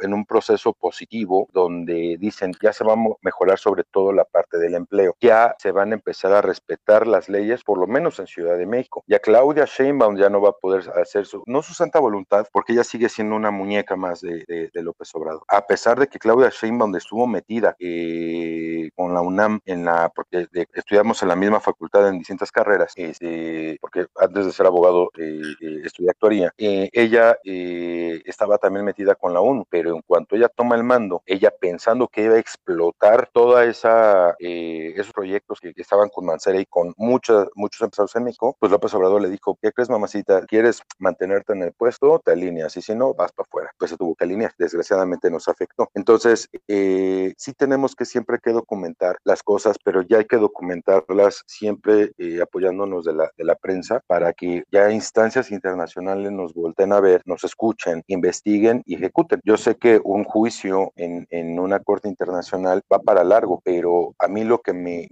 en un proceso positivo donde dicen ya se va a mejorar sobre todo la parte del empleo, ya se van a empezar a respetar las leyes, por lo menos en Ciudad de México. Ya Claudia Sheinbaum ya no va a poder hacer su, no su santa voluntad, porque ella sigue siendo una muñeca más de, López Obrador. A pesar de que Claudia Sheinbaum estuvo metida eh, con la UNAM en la, porque estudiamos en la misma facultad en distintas carreras, este, porque antes de ser abogado eh, eh, estudié actuaría, ella estaba también metida con la ONU, pero en cuanto ella toma el mando, ella pensando que iba a explotar toda esa esos proyectos que, estaban con Mancera y con muchos muchos empresarios en México, pues López Obrador le dijo, ¿qué crees mamacita? ¿Quieres mantenerte en el puesto? Te alineas y si no, vas para afuera. Pues se tuvo que alinear, desgraciadamente nos afectó. Entonces, eh, sí tenemos que siempre que documentar las cosas, pero ya hay que documentarlas siempre eh, apoyándonos de la, de la prensa para que ya instancias internacionales nos volten a ver, nos escuchen, investiguen y ejecuten. Yo sé que un juicio en, en una corte internacional va para largo, pero a mí lo que me,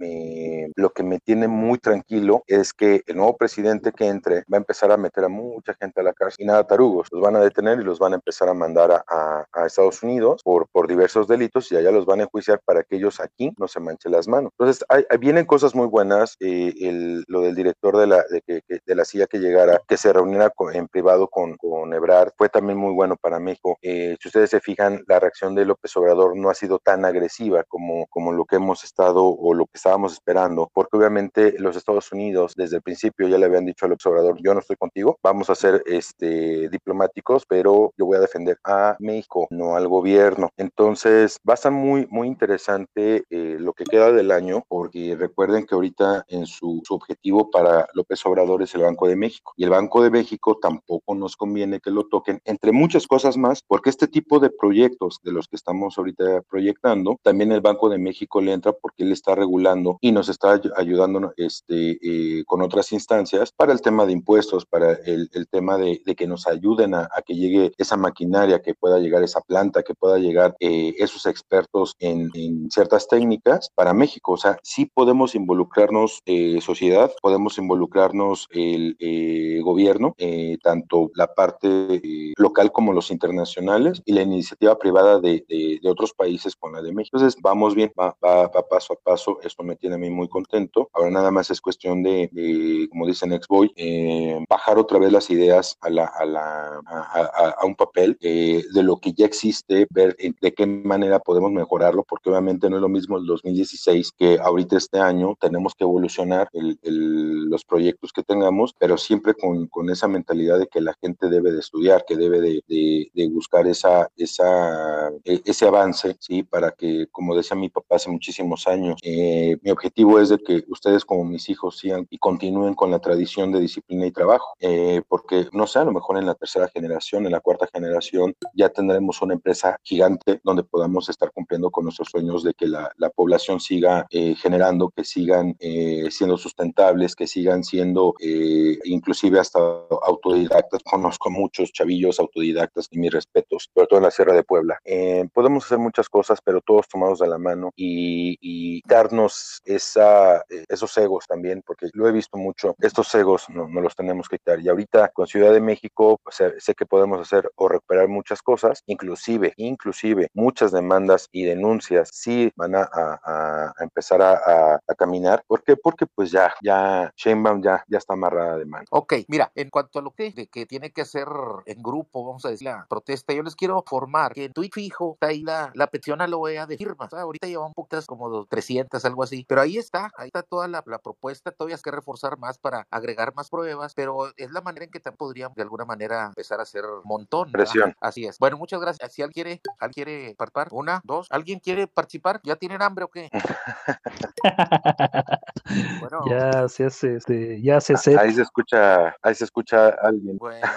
lo que me tiene muy tranquilo es que el nuevo presidente que entre va a empezar a meter a mucha gente a la cárcel y nada tarugos, los van a detener y los van a empezar a mandar a, a, Estados Unidos por, por diversos delitos y allá los van a enjuiciar para que ellos aquí no se manchen las manos. Entonces, hay, vienen cosas muy buenas, eh, el, lo del director de la, de, que, de la silla que llegara, que se reuniera en privado con, con Ebrard, fue también muy bueno para México. Eh, si ustedes se fijan, la reacción de López Obrador no ha sido tan agresiva como, como lo que hemos estado o lo que estábamos esperando, porque obviamente los Estados Unidos desde el principio ya le habían dicho al observador, yo no estoy contigo, vamos a ser este, diplomáticos, pero yo voy a defender a México, no al gobierno. Entonces va a estar muy, muy interesante eh, lo que queda del año, porque recuerden que ahorita en su, su objetivo para López Obrador es el Banco de México, y el Banco de México tampoco nos conviene que lo toquen, entre muchas cosas más, porque este tipo de proyectos de los que estamos ahorita proyectando, también el Banco de México le entra porque él está regulando y nos está ayudando este, eh, con otras instancias para el tema de impuestos, para el, tema de, que nos ayuden a, que llegue esa maquinaria, que pueda llegar esa planta, que pueda llegar eh, esos expertos en, en, ciertas técnicas para México. O sea, sí podemos involucrarnos eh, sociedad, podemos involucrarnos el gobierno, tanto la parte local como los internacionales y la iniciativa privada de, de, otros países con la de México. Entonces, vamos bien, va, va, va paso a paso. Esto me tiene a mí muy contento. Ahora nada más es cuestión de, de como dicen Exboy, eh, bajar otra vez las ideas a, la, a, la, a, un papel eh, de lo que ya existe, ver de qué manera podemos mejorarlo, porque obviamente no es lo mismo el 2016 que ahorita este año tenemos que evolucionar el, los proyectos que tengamos, pero siempre con, con, esa mentalidad de que la gente debe de estudiar, que debe de, de, de buscar esa, esa, e, ese avance, ¿sí? Para que, como decía mi papá hace muchísimos años, eh, mi objetivo es de que ustedes como mis hijos sigan y continúen con la tradición de disciplina y trabajo, eh, porque no sé, a lo mejor en la tercera generación, en la cuarta generación, ya tendremos una empresa gigante donde podamos estar cumpliendo con nuestros sueños de que la, la población siga eh, generando, que sigan eh, siendo sustentables, que sigan siendo inclusive hasta autodidactas. Conozco muchos chavillos autodidactas y mis respetos, sobre todo en la Sierra de Puebla. Eh, podemos hacer muchas cosas, pero todos tomados de la mano y, y darnos esa, esos egos también, porque lo he visto mucho, estos egos no, no los tenemos que quitar. Y ahorita con Ciudad de México sé que podemos hacer o recuperar muchas cosas, inclusive, inclusive muchas demandas y denuncias sí van a, a, a empezar a, a, caminar. ¿Por qué? Porque pues ya, ya Sheinbaum ya, ya está amarrada de mano. Ok, mira, en cuanto a lo que, de que tiene que hacer en grupo, vamos a decir, la protesta, yo les quiero que en Twitch fijo está ahí la, la petición a la OEA de firmas. ahorita lleva un poquitas como 300, algo así, pero ahí está, ahí está toda la, la propuesta, todavía es que reforzar más para agregar más pruebas, pero es la manera en que podríamos de alguna manera empezar a hacer un montón. Presión. Así es. Bueno, muchas gracias. Si alguien quiere, alguien quiere participar, una, dos, ¿alguien quiere participar? ¿Ya tienen hambre o qué? bueno, ya se hace, este, ya se hace. Ahí se escucha, ahí se escucha alguien. Bueno,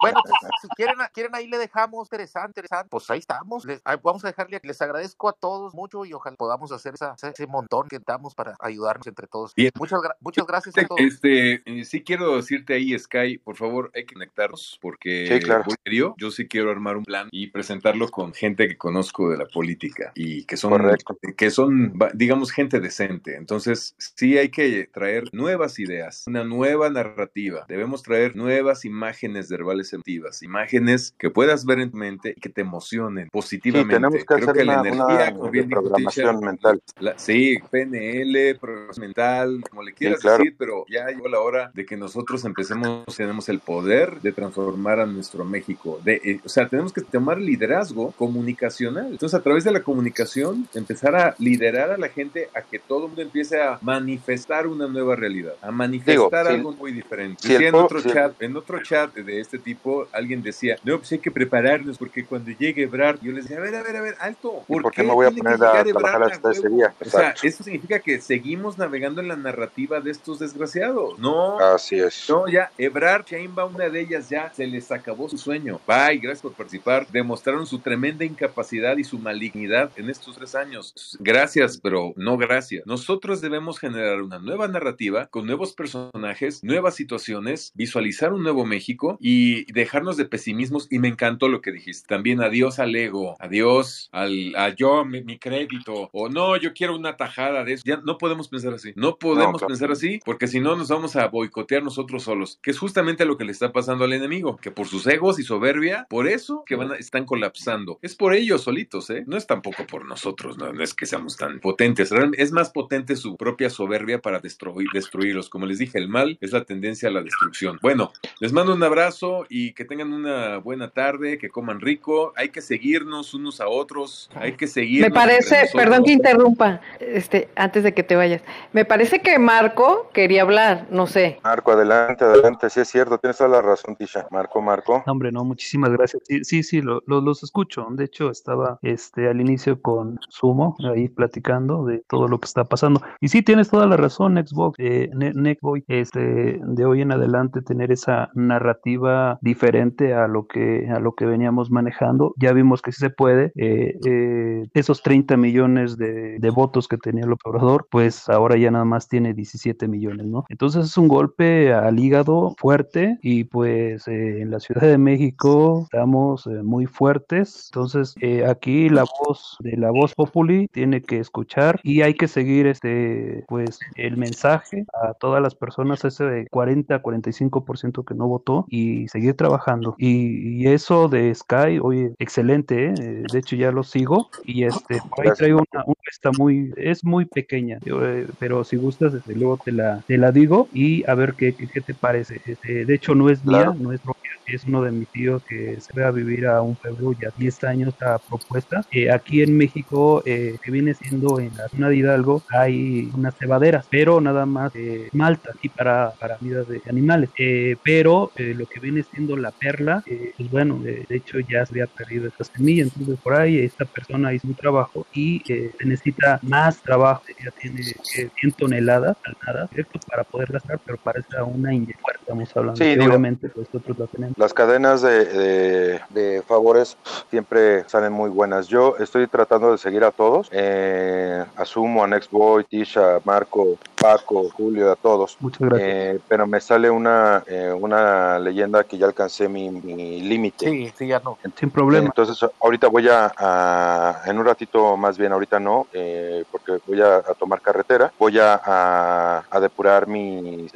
bueno pues, si quieren, quieren ahí le dejamos interesante, interesante. Pues ahí estamos. Les, vamos a dejarle, les agradezco a todos mucho y ojalá podamos hacer esa, ese montón que damos para ayudarnos entre todos. Bien. Muchas, muchas gracias este, a todos. Este, eh, sí quiero decirte ahí, Sky, por favor, hay que conectarnos porque sí, claro. yo, yo sí quiero armar un plan y presentarlo con gente que conozco de la política y que son, Correcto. que son, digamos, gente decente. Entonces, sí hay que traer nuevas ideas, una nueva narrativa. Debemos traer nuevas imágenes verbales emotivas, imágenes que puedas ver en tu mente que te emocionen positivamente. Sí, tenemos que hacer que una, la energía, una, programación mental. sí, PNL, programación mental, como le quieras decir, pero ya llegó la hora de que nosotros empecemos, tenemos el poder de transformar a nuestro México. De, eh, o sea, tenemos que tomar liderazgo comunicacional. Entonces, a través de la comunicación, empezar a liderar a la gente a que todo el mundo empiece a manifestar una nueva realidad, a manifestar algo muy diferente. en, otro chat, en otro chat de este tipo, alguien decía, no, pues hay que prepararnos porque cuando llegue Ebrard, yo les decía, a ver, a ver, a ver, alto. ¿Por, qué, me voy a poner a trabajar hasta ese día? O sea, eso significa que seguimos navegando en la narrativa de estos desgraciados. No. Así es. No, ya, Ebrard, va una de ellas ya se les acabó su sueño. Bye, gracias por participar. Demostraron su tremenda incapacidad y su malignidad en estos tres años. Gracias, pero no gracias. Nosotros debemos generar una nueva narrativa con nuevos personajes, nuevas situaciones, visualizar un nuevo México y dejarnos de pesimismos. Y me encantó lo que dijiste. También adiós al ego, adiós al a yo, mi, crédito, o no, yo quiero una tajada de eso. Ya no podemos pensar así. No podemos pensar así porque si no nos vamos a boicotear nosotros solos, que es justamente lo que le está pasando al enemigo, que por sus egos y soberbia, por eso que van a, están colapsando. Es por ellos solitos, ¿eh? No es tampoco por nosotros, no, es que seamos tan potentes. Es más potente su propia soberbia para destruir, destruirlos. Como les dije, el mal es la tendencia a la destrucción. Bueno, les mando un abrazo y que tengan una buena tarde, que coman rico. Hay que seguirnos unos a otros, hay que seguir. Me parece, perdón que interrumpa, este, antes de que te vayas. Me parece que Marco quería hablar, no sé. Marco, adelante, adelante, sí es cierto, tienes toda la razón, Tisha. Marco, Marco. hombre, no, muchísimas gracias. Sí, sí, sí los escucho. De hecho, estaba este al inicio con Sumo, ahí platicando de todo lo que está pasando. Y sí, tienes toda la razón, Xbox, eh, este, de hoy en adelante tener esa narrativa diferente a lo que, a lo que veníamos manejando. Ya vimos que sí se puede. Eh, eh, esos 30 millones de, de votos que tenía el operador, pues ahora ya nada más tiene 17 millones, ¿no? Entonces es un golpe al hígado fuerte y pues eh, en la Ciudad de México estamos eh, muy fuertes. Entonces eh, aquí la voz de la voz populi tiene que escuchar y hay que seguir este pues el mensaje a todas las personas ese de 40 45% que no votó y seguir trabajando. Y, eso de Sky, oye, excelente, de hecho ya lo sigo y este ahí traigo una, una muy es muy pequeña, pero si gustas desde luego te la te la digo y a ver qué, qué, te parece. Este, de hecho, no es mía, no es propia, es uno de mis tíos que se va a vivir a un febrero ya 10 años esta propuesta. Eh, aquí en México, eh, que viene siendo en la zona de Hidalgo, hay unas cebaderas, pero nada más eh, malta y para, para vida de animales. Eh, pero lo que viene siendo la perla, pues bueno, de hecho ya había perdido esta semilla, entonces por ahí esta persona hizo un trabajo y se necesita más trabajo, ya tiene 100 toneladas al nada, ¿cierto? Para poder gastar, pero parece una inyección, estamos hablando. Sí, obviamente pues nosotros la tenemos. Las cadenas de, de, favores siempre salen muy buenas. Yo estoy tratando de seguir a todos. Eh, asumo a Nextboy, Tisha, Marco, Paco, Julio, a todos. Muchas gracias. Eh, pero me sale una, eh, una leyenda que ya alcancé mi, límite. Sí, sí, ya no. Sin problema. Entonces, ahorita voy a, en un ratito más bien, ahorita no, porque voy a, tomar carretera. Voy a, a depurar mis,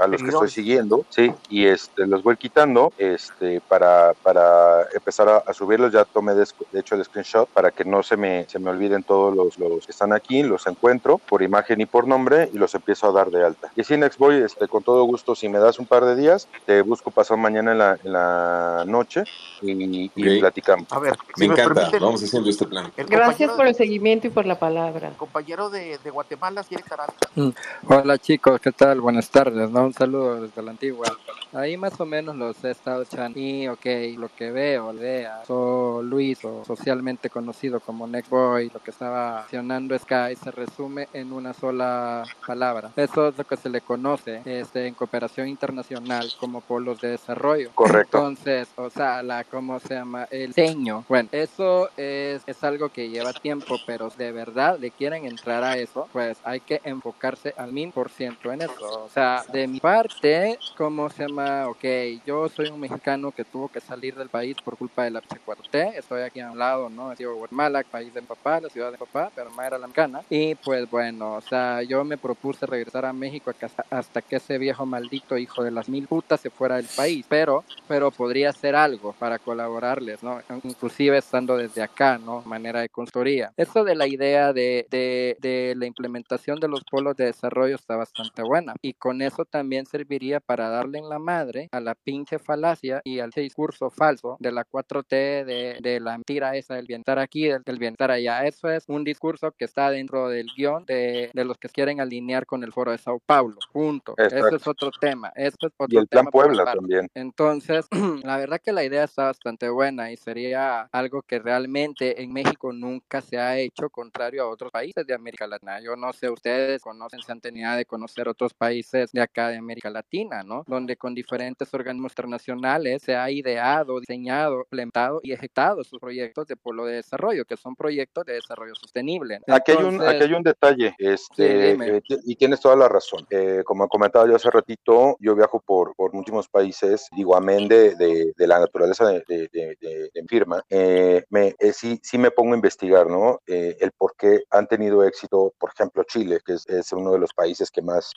a los que estoy siguiendo, sí, y este, los voy quitando este, para, para empezar a, subirlos. Ya tomé de, hecho el screenshot para que no se me, se me olviden todos los, los que están aquí, los encuentro por imagen y por nombre y los empiezo a dar de alta. Y así, Next voy, este, con todo gusto, si me das un par de días, te busco pasar mañana en la, en la noche y, platicamos. A ver, me encanta, vamos haciendo este plan. Gracias por el seguimiento y por la palabra. El compañero de, de Guatemala quiere estar mm. Hola chicos, ¿qué tal? Buenas tardes, ¿no? Un saludo desde la antigua. Ahí más o menos los he estado echando y ok, lo que veo, idea, o Luis, o socialmente conocido como Boy lo que estaba mencionando Sky, se resume en una sola palabra. Eso es lo que se le conoce este, en cooperación internacional como polos de desarrollo. Correcto. Entonces, o sea, la, ¿cómo se llama? El diseño. Bueno, eso es, es algo que lleva tiempo, pero de verdad le quieren entrar a eso, pues hay que enfocarse al mil por ciento en eso. O sea, de mi parte, ¿cómo se llama? Ok, yo soy un mexicano que tuvo que salir del país por culpa de la H4T. Estoy aquí a un lado, ¿no? He sido Guatemala, país de mi papá, la ciudad de mi papá, pero más era la mexicana. Y pues bueno, o sea, yo me propuse regresar a México hasta que ese viejo maldito hijo de las mil putas se fuera del país. Pero, pero podría hacer algo para colaborarles, ¿no? Inclusive estando desde acá, ¿no? Manera de consultoría. Eso de la idea de, de, de la implementación de los polos de desarrollo está bastante buena. Y con eso también serviría para darle en la madre a la pinche falacia y al discurso falso de la 4T, de, de la mentira esa del bienestar aquí, del, del, bienestar allá. Eso es un discurso que está dentro del guion de, de los que quieren alinear con el foro de Sao Paulo. Punto. Exacto. Eso es otro tema. Eso es otro y el plan tema Puebla también. Entonces, la verdad que la idea está bastante buena y sería algo que realmente en México nunca se ha hecho, contrario a otros países de América Latina. Yo no sé, ustedes conocen, se han tenido de conocer otros países de acá de América Latina, ¿no? Donde con diferentes organismos internacionales se ha ideado, diseñado, implementado y ejecutado sus proyectos de polo de desarrollo, que son proyectos de desarrollo sostenible. Entonces, aquí, hay un, aquí hay un detalle, este, sí, eh, y tienes toda la razón. Eh, como comentaba yo hace ratito, yo viajo por, por muchísimos países, digo, amén de, de, de la naturaleza de, de, de firma, eh, me, eh, sí, sí me pongo a investigar, ¿no? Eh, el por qué han tenido éxito, por ejemplo, Chile, que es, es uno de los países que más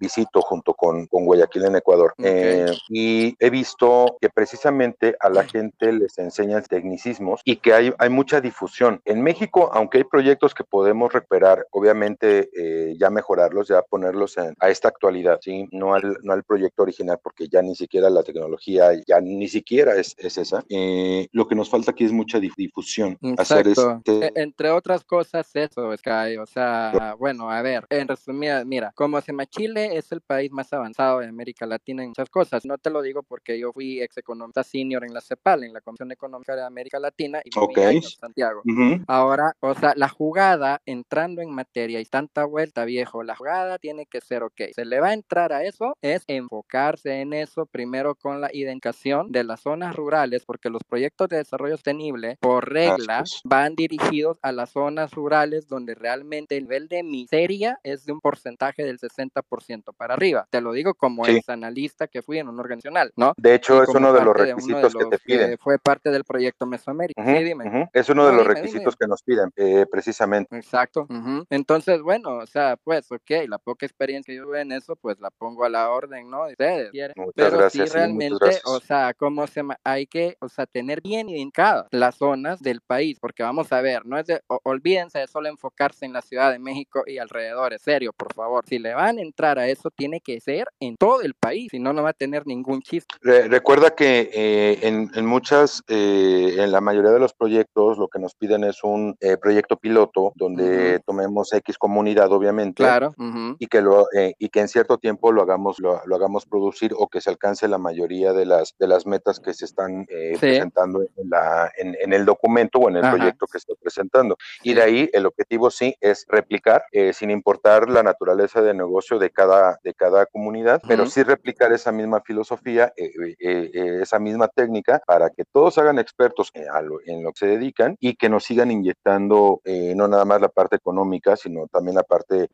visito junto con, con, Guayaquil en Ecuador. Okay. y he visto que precisamente a la gente les enseñan tecnicismos y que hay, hay mucha difusión. En México, aunque hay proyectos que podemos recuperar, obviamente ya mejorarlos, ya ponerlos en, a esta actualidad, ¿sí? No al, no al proyecto original, porque ya ni siquiera la tecnología, ya ni siquiera es, es esa. Eh, lo que nos falta aquí es mucha difusión. Hacer este... Entre otras cosas, eso, Sky. O sea, bueno, a ver, en resumida, mira, como se Chile es el país más avanzado de América Latina en muchas cosas. No te lo digo porque yo fui ex economista senior en la CEPAL, en la Comisión Económica de América Latina, y okay. en Santiago. Uh -huh. Ahora, o sea, la jugada, entrando en materia y tanta vuelta, viejo, la jugada tiene que ser, ok, se le va a entrar a eso, es enfocarse en eso primero con la identificación de las zonas rurales, porque los proyectos de desarrollo sostenible, por regla, van dirigidos a las zonas rurales donde realmente el nivel de miseria es de un porcentaje del 60% para arriba. Te lo digo como sí. ex analista que fui en un organizacional, ¿no? De hecho, es uno de los requisitos de que te piden. Que fue parte del proyecto Mesoamérica. Uh -huh, sí, dime. Uh -huh. Es uno de no, los dime, requisitos dime. que nos piden, eh, precisamente. Exacto. Uh -huh. Entonces, bueno, o sea, pues, ok, la poca experiencia que yo tuve en eso, pues la pongo a la orden, ¿no? Ustedes. Muchas Pero gracias, sí, realmente, sí, o sea, ¿cómo se? Hay que, o sea, tener bien identificadas las zonas del país, porque vamos a ver, no es de, o, olvídense de solo enfocarse en la Ciudad de México y alrededores, serio, por favor. Si le van a entrar a eso, tiene que ser en todo el país, si no, no va a tener ningún chiste. Re recuerda que eh, en, en, muchas, eh, en la mayoría de los proyectos, lo que nos piden es un eh, proyecto piloto donde uh -huh. tomemos X comunidad, obviamente, claro, uh -huh. y que lo eh, y que en cierto tiempo lo hagamos lo, lo, hagamos producir o que se alcance la mayoría de las de las metas que se están eh, sí. presentando en la en, en, el documento o en el Ajá. proyecto que está presentando. Y de ahí el objetivo sí es replicar, eh, sin importar la naturaleza de negocio de cada de cada comunidad, uh -huh. pero sí replicar esa misma filosofía, eh, esa misma técnica para que todos hagan expertos en, lo, en lo que se dedican y que nos sigan inyectando no nada más la parte económica, sino también la parte,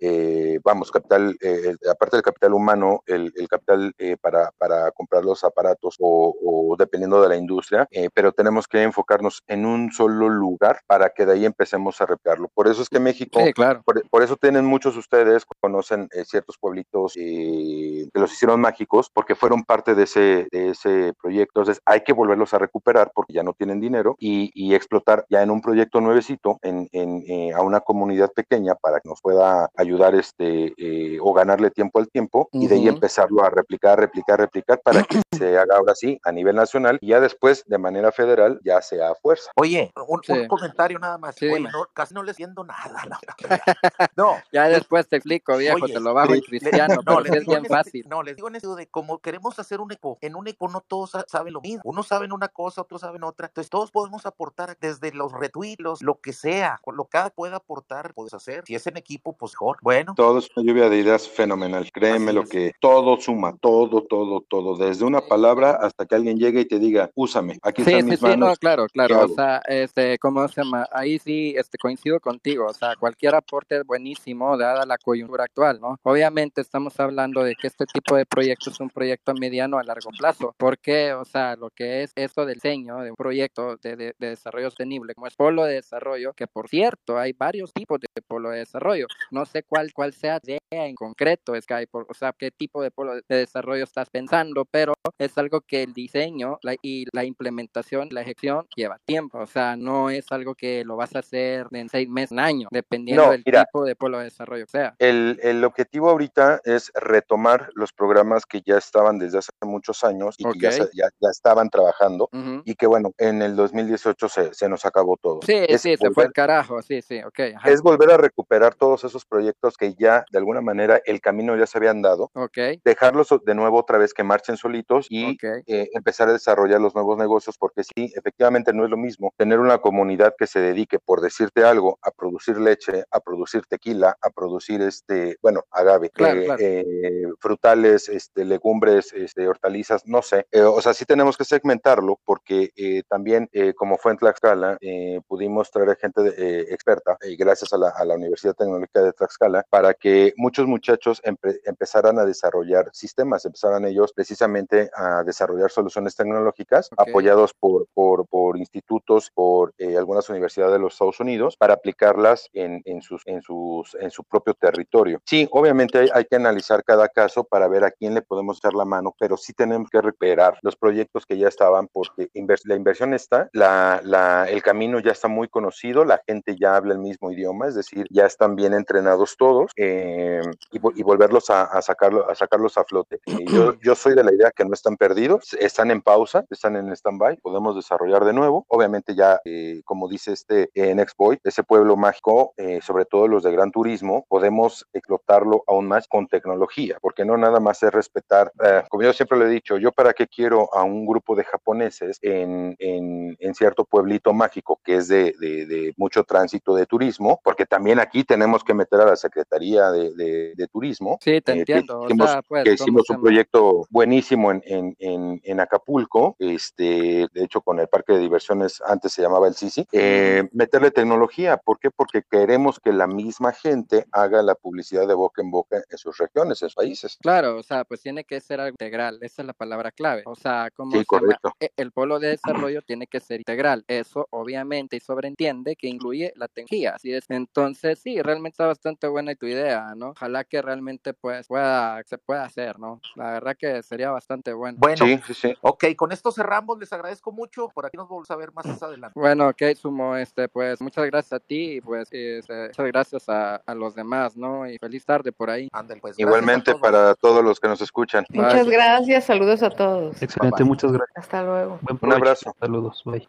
vamos, capital eh, aparte del capital humano, el, el capital eh, para, para, comprar los aparatos o, o dependiendo de la industria, eh, pero tenemos que enfocarnos en un solo lugar para que de ahí empecemos a replicarlo. Por eso es que México, sí, claro. por, por, eso tienen muchos ustedes, conocen eh, ciertos pueblitos que los hicieron mágicos porque fueron parte de ese, de ese proyecto. Entonces hay que volverlos a recuperar porque ya no tienen dinero y, y explotar ya en un proyecto nuevecito en, en, eh, a una comunidad pequeña para que nos pueda ayudar este o ganarle tiempo al tiempo uh -huh. y de ahí empezarlo a replicar, replicar, replicar para que se haga ahora sí a nivel nacional y ya después de manera federal ya sea a fuerza. Oye, un, sí. un comentario nada más. Sí, Oye, no, casi no le siento nada. no. ya después te explico, viejo, Oye, te lo bajo en cristiano, no, pero es bien fácil. No, les digo en eso de como queremos hacer un eco, en un eco no todos saben lo mismo. Unos saben una cosa, otros saben otra. Entonces todos podemos aportar desde los retweets, lo que sea, lo que cada pueda aportar, puedes hacer. Si es en equipo, pues mejor. Bueno. Todo es una lluvia de ideas fenomenal. Créeme lo que todo suma, todo, todo, todo, desde una palabra hasta que alguien llegue y te diga, úsame, aquí sí, están sí, mis sí, manos. No, claro, claro, o sea, este, ¿cómo se llama? Ahí sí, sí, este, coincido contigo, o sea, cualquier aporte es buenísimo dada la coyuntura actual, ¿no? Obviamente estamos hablando de que este tipo de proyecto es un proyecto mediano a largo plazo, porque, o sea, lo que es esto del diseño de un proyecto de, de, de desarrollo sostenible, como es polo de desarrollo, que por cierto, hay varios tipos de polo de desarrollo, no sé cuál, cuál sea en concreto, Sky, por, o sea, qué tipo de polo de desarrollo estás pensando, pero es algo que el diseño la, y la implementación, la ejecución lleva tiempo, o sea, no es algo que lo vas a hacer en seis meses, un año, dependiendo No, del mira. tipo de polo de desarrollo que sea. El, el objetivo ahorita es retomar los programas que ya estaban desde hace muchos años y que ya, ya, ya estaban trabajando y que bueno, en el 2018 se, se nos acabó todo. Sí, es, sí, se fue volver, el carajo, sí, sí, ok. ajá. es volver a recuperar todos esos proyectos que ya de alguna manera el camino ya se habían dado, Ok, dejarlos de nuevo otra vez que marchen solitos y eh, empezar a desarrollar los nuevos negocios, porque sí, efectivamente no es lo mismo tener una comunidad que se dedique, por decirte algo, a producir leche, a producir tequila, a producir este, bueno, agave, Claro, eh, claro. eh, frutales, este, legumbres, este, hortalizas, no sé. Eh, o sea, sí tenemos que segmentarlo, porque eh, también, eh, como fue en Tlaxcala, eh, pudimos traer a gente de- eh, experta, eh, gracias a la, a la Universidad Tecnológica de Tlaxcala, para que muchos muchachos empe- empezaran a desarrollar sistemas, empezaran ellos precisamente a desarrollar soluciones tecnológicas Apoyados por, por, por institutos, por eh, algunas universidades de los Estados Unidos, para aplicarlas en, en, sus, en, sus, en su propio territorio. Sí, obviamente hay, que analizar cada caso para ver a quién le podemos echar la mano, pero sí tenemos que recuperar los proyectos que ya estaban, porque la inversión está, la, la, el camino ya está muy conocido, la gente ya habla el mismo idioma, es decir, ya están bien entrenados todos eh, y, vo- y volverlos a, a, sacarlo, a sacarlos a flote. Eh, yo, yo soy de la idea que no están perdidos, están en pausa, están en stand-by, podemos desarrollar de nuevo. Obviamente ya, eh, como dice este en Expoy, ese pueblo mágico, eh, sobre todo los de gran turismo, podemos explotarlo aún más con tecnología, porque no nada más es respetar, eh, como yo siempre le he dicho, yo para qué quiero a un grupo de japoneses en, en, en cierto pueblito mágico que es de, de, de, mucho tránsito de turismo, porque también aquí tenemos que meter a la Secretaría de, de, Turismo. Sí, te eh, entiendo. Que hicimos, o sea, pues, que hicimos un proyecto buenísimo en, en, en, en, Acapulco, este, de hecho con el parque de diversiones antes se llamaba el Sisi, eh, meterle tecnología, ¿por qué? Porque queremos que la misma gente haga la publicidad de boca en boca en sus regiones, en sus países. Claro, o sea, pues tiene que ser algo integral, esa es la palabra clave. O sea, como sí, correcto. E, el polo de desarrollo tiene que ser integral. Eso obviamente y sobreentiende que incluye la tecnología. Así es. Entonces, sí, realmente está bastante buena tu idea, ¿no? Ojalá que realmente pues pueda, se pueda hacer, ¿no? La verdad que sería bastante bueno. Bueno, sí, sí, sí. ok, con esto cerramos, les agradezco mucho. Por aquí nos volvemos a ver más adelante. Bueno, ok, Sumo, este, pues muchas gracias a ti y pues este, muchas gracias a, a, los demás, ¿no? Y feliz tarde por ahí. Ándale, pues. Igualmente todos. para todos los que nos escuchan. Muchas bye. gracias, saludos a todos. Excelente, bye, bye. muchas gracias. Hasta luego. Un abrazo. Saludos, bye.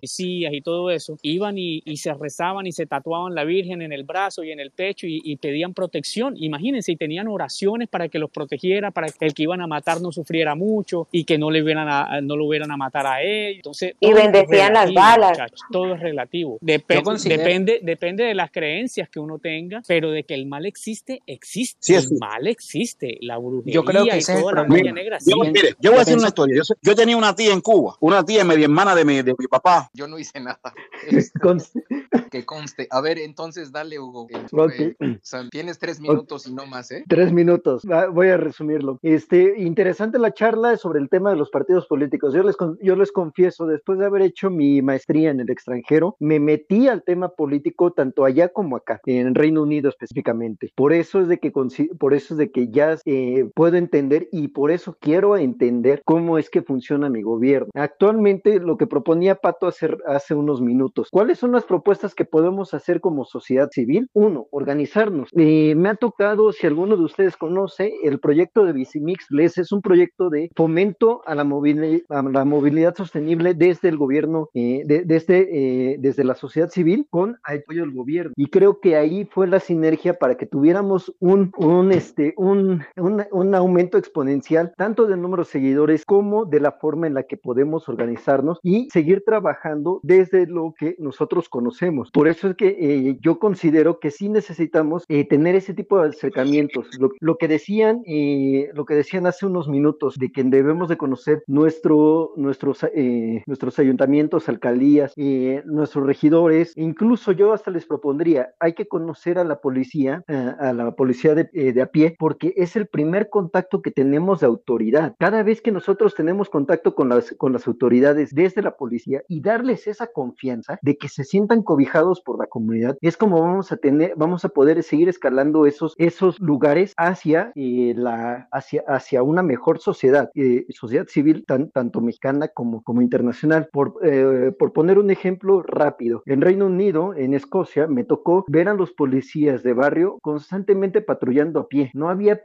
y todo eso, iban y, y, se rezaban y se tatuaban la Virgen en el brazo y en el pecho y, y, pedían protección. Imagínense, y tenían oraciones para que los protegiera, para que el que iban a matar no sufriera mucho y que no le hubieran a, no lo hubieran a matar a él. Entonces, y bendecían las balas. Muchachos, todo es relativo. Dep considero... depende, depende de las creencias que uno tenga, pero de que el mal existe, existe. Sí, el mal existe, la brujería yo creo que y ese toda la magia negra. Yo, mire, yo voy a decir una historia. Yo, yo, tenía una tía en Cuba, una tía media hermana de mi, de mi papá. Yo no hice nada. Que conste. A ver, entonces dale, Hugo. Okay. O sea, tienes tres minutos okay. y no más, ¿eh? Tres minutos. Voy a resumirlo. Este, interesante la charla sobre el tema de los partidos políticos. Yo les, yo les confieso, después de haber hecho mi maestría en el extranjero, me metí al tema político tanto allá como acá, en Reino Unido específicamente. Por eso es de que, por eso es de que ya eh, puedo entender y por eso quiero entender cómo es que funciona mi gobierno. Actualmente, lo que proponía Pato hace, hace unos minutos, ¿cuáles son las propuestas que podemos hacer como sociedad civil? Uno, organizarnos. Eh, me ha tocado, si alguno de ustedes conoce, el proyecto de Bicimix Les es un proyecto de fomento a la, a la movilidad sostenible desde el gobierno, eh, de, desde, eh, desde la sociedad civil con apoyo del gobierno. Y creo que ahí fue la sinergia para que tuviéramos un, un, este, un, un, un aumento exponencial, tanto del número de seguidores como de la forma en la que podemos organizarnos y seguir trabajando desde lo que nosotros conocemos. Por eso es que eh, yo considero que sí necesitamos eh, tener ese tipo de acercamientos. Lo, que decían, eh, lo que decían hace unos minutos, de que debemos de conocer nuestro, nuestros, nuestros ayuntamientos, alcaldías, nuestros regidores, incluso yo hasta les propondría, hay que conocer a la policía, a la policía de, de a pie, porque es el primer contacto que tenemos de autoridad. Cada vez que nosotros tenemos contacto con las, con las autoridades desde la policía y darles esa confianza de que se sientan cobijados por la comunidad, es como vamos a tener, vamos a poder seguir escalando esos, esos lugares hacia eh, la, hacia, hacia una mejor sociedad, eh, sociedad civil tan, tanto mexicana como, como internacional. Por, eh, por poner un ejemplo rápido, en Reino Unido, en Escocia, me tocó ver a los policías de barrio constantemente patrullando a pie. No había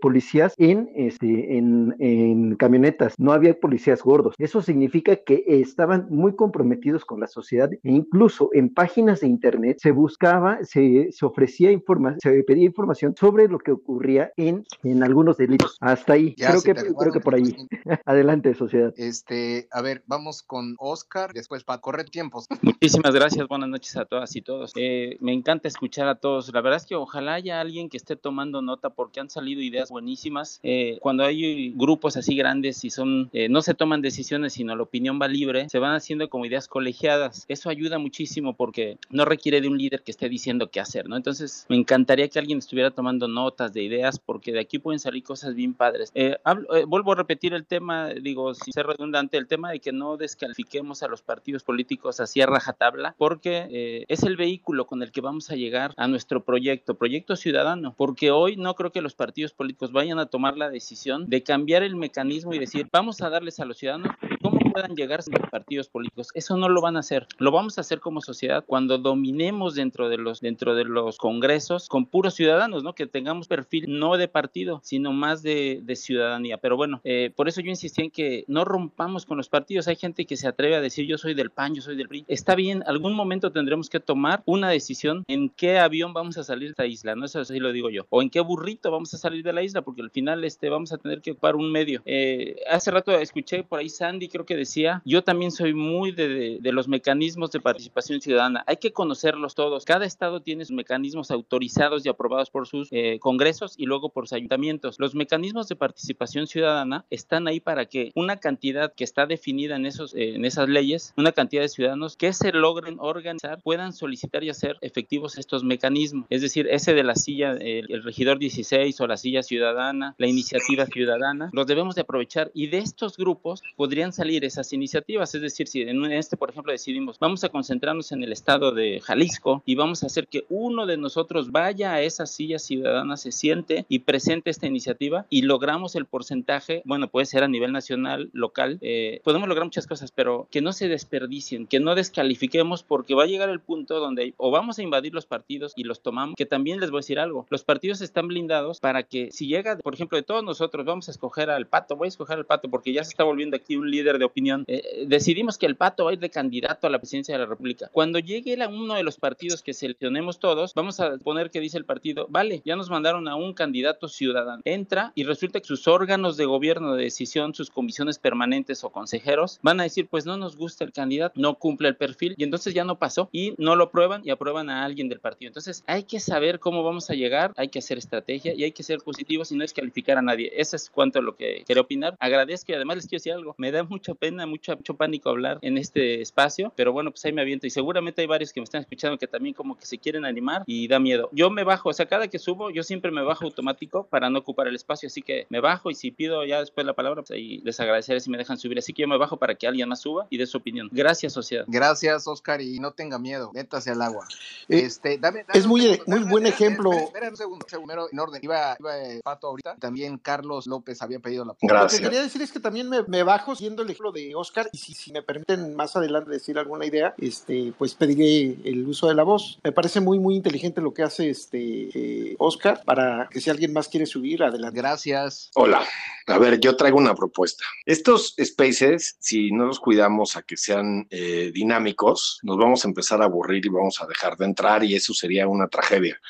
policías en, este, en, en camionetas, no había policías gordos. Eso significa que estaban muy comprometidos con la sociedad e incluso en páginas de internet se buscaba, se, se ofrecía información, se pedía información sobre lo que ocurría en, en algunos delitos. Hasta ahí, creo que, creo que por ahí. Adelante, sociedad. Este, a ver, vamos con Oscar, después para correr tiempos. Muchísimas gracias, buenas noches a todas y todos. Eh, me encanta escuchar a todos. La verdad es que ojalá haya alguien que esté tomando nota porque han salido ideas buenísimas. Eh, cuando hay grupos así grandes y son, eh, no se toman decisiones, sino la opinión va libre, se van haciendo como ideas colegiadas. Eso ayuda muchísimo porque no requiere de un líder que esté diciendo qué hacer, ¿no? Entonces, me encantaría que alguien estuviera tomando notas de ideas porque de aquí pueden salir cosas bien padres. Eh, eh, vuelvo a repetir el tema, digo, sin ser redundante, el tema de que no descalifiquemos a los partidos políticos así a rajatabla porque eh, es el vehículo con el que vamos a llegar a nuestro proyecto, proyecto ciudadano, porque hoy no creo que los partidos políticos vayan a tomar la decisión de cambiar el mecanismo y decir, vamos a darles a los ciudadanos cómo puedan llegar los partidos políticos. Eso no lo van a hacer. Lo vamos a hacer como sociedad cuando dominemos dentro de los dentro de los congresos con puros ciudadanos, ¿no? Que tengamos perfil no de partido, sino más de, ciudadanía. Pero bueno, eh, por eso yo insistí en que no rompamos con los partidos. Hay gente que se atreve a decir yo soy del PAN, yo soy del PRI. Está bien, algún momento tendremos que tomar una decisión en qué avión vamos a salir de esta isla, ¿no? Eso sí lo digo yo. O en qué burrito vamos a salir de la isla, porque al final este, vamos a tener que ocupar un medio. Eh, hace rato escuché por ahí Sandy, creo que decía, yo también soy muy de, de los mecanismos de participación ciudadana. Hay que conocerlos todos. Cada estado tiene sus mecanismos autorizados y aprobados por sus eh, congresos y luego por sus ayuntamientos. Los mecanismos de participación ciudadana están ahí para que una cantidad que está definida en, esos, eh, en esas leyes, una cantidad de ciudadanos que se logren organizar, puedan solicitar y hacer efectivos estos mecanismos. Es decir, ese de la silla, el, regidor 16 o la silla ciudadana, la iniciativa ciudadana, los debemos de aprovechar y de estos grupos podrían salir esas iniciativas. Es decir, si en este, por ejemplo, decidimos, vamos a concentrarnos en el estado de Jalisco y vamos a hacer que uno de nosotros vaya a esa silla ciudadana, se siente y presente esta iniciativa y logramos el porcentaje, bueno, puede ser a nivel nacional, local, eh, podemos lograr muchas cosas, pero que no se desperdicien, que no descalifiquemos porque va a llegar el punto donde o vamos a invadir los partidos y los tomamos, que también les voy a decir algo, los partidos están blindados para que si llega, por ejemplo, de todos nosotros, vamos a escoger al pato, voy a escoger al pato porque ya se está volviendo aquí un líder de opinión, eh, decidimos que el pato va a ir de candidato a la presidencia de la República. Cuando llegue a uno de los partidos que seleccionemos todos, vamos a poner que dice el partido, vale, ya nos mandaron a un candidato ciudadano. Entra y resulta que sus órganos de gobierno de decisión, sus comisiones permanentes o consejeros, van a decir, pues no nos gusta el candidato, no cumple el perfil y entonces ya no pasó y no lo aprueban y aprueban a alguien del partido. Entonces hay que saber cómo vamos a llegar, hay que hacer estrategia y hay que ser positivos y no descalificar a nadie. Eso es cuanto a lo que quiero opinar. Agradezco y además les quiero decir algo. Me da mucha pena, mucho, mucho pánico hablar en este espacio, pero bueno, pues ahí me aviento y seguramente hay varios que me están escuchando que también como que se quieren animar y da miedo. Yo me bajo, o sea, cada que subo, yo siempre me bajo automático para no ocupar el espacio, así que me bajo y si pido ya después la palabra, pues ahí les agradeceré si me dejan subir. Así que yo me bajo para que alguien más suba y dé su opinión. Gracias, sociedad. Gracias, Oscar, y no tenga miedo, métase al agua. Eh, este, dame, es muy, muy buen ejemplo. Espera, un segundo, segundo, en orden. Iba, iba eh, Pato ahorita, también Carlos López había pedido la palabra. Lo que quería decir es que también me, me bajo siendo el ejemplo de Oscar y si, si me permiten más adelante decir alguna idea, este, pues pediré el uso de la voz. Me parece muy, muy inteligente lo que hace este eh, Oscar para que si alguien más quiere subir, adelante. Gracias. Hola. A ver, yo traigo una propuesta. Estos spaces, si no los cuidamos a que sean eh, dinámicos, nos vamos a empezar a aburrir y vamos a dejar de entrar y eso sería una tragedia.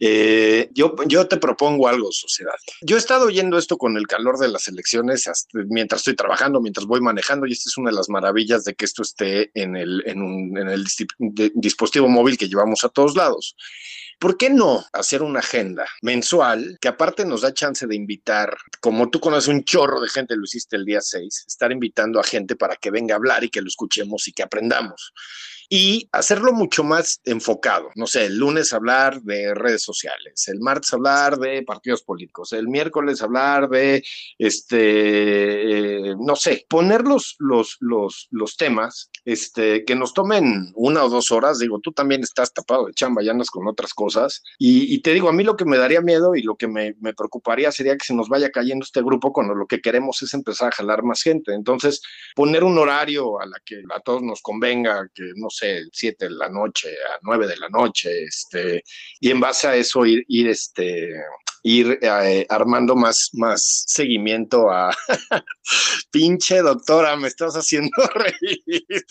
Eh, yo, te propongo algo, sociedad. Yo he estado oyendo esto con el calor de las elecciones mientras estoy trabajando, mientras voy manejando, y esta es una de las maravillas de que esto esté en el, dispositivo móvil que llevamos a todos lados. ¿Por qué no hacer una agenda mensual que aparte nos da chance de invitar, como tú conoces un chorro de gente, lo hiciste el día 6, estar invitando a gente para que venga a hablar y que lo escuchemos y que aprendamos? Y hacerlo mucho más enfocado. No sé, el lunes hablar de redes sociales, el martes hablar de partidos políticos, el miércoles hablar de, este, eh, no sé, poner los, los, los, los temas este, que nos tomen una o dos horas. Digo, tú también estás tapado de chamba, ya andas con otras cosas. Y, y te digo, a mí lo que me daría miedo y lo que me, me preocuparía sería que se nos vaya cayendo este grupo cuando lo que queremos es empezar a jalar más gente. Entonces, poner un horario a la que a todos nos convenga, que no sé, 7 de la noche a 9 de la noche, este, y en base a eso ir, ir este, ir eh, armando más, más seguimiento a pinche doctora, me estás haciendo reír.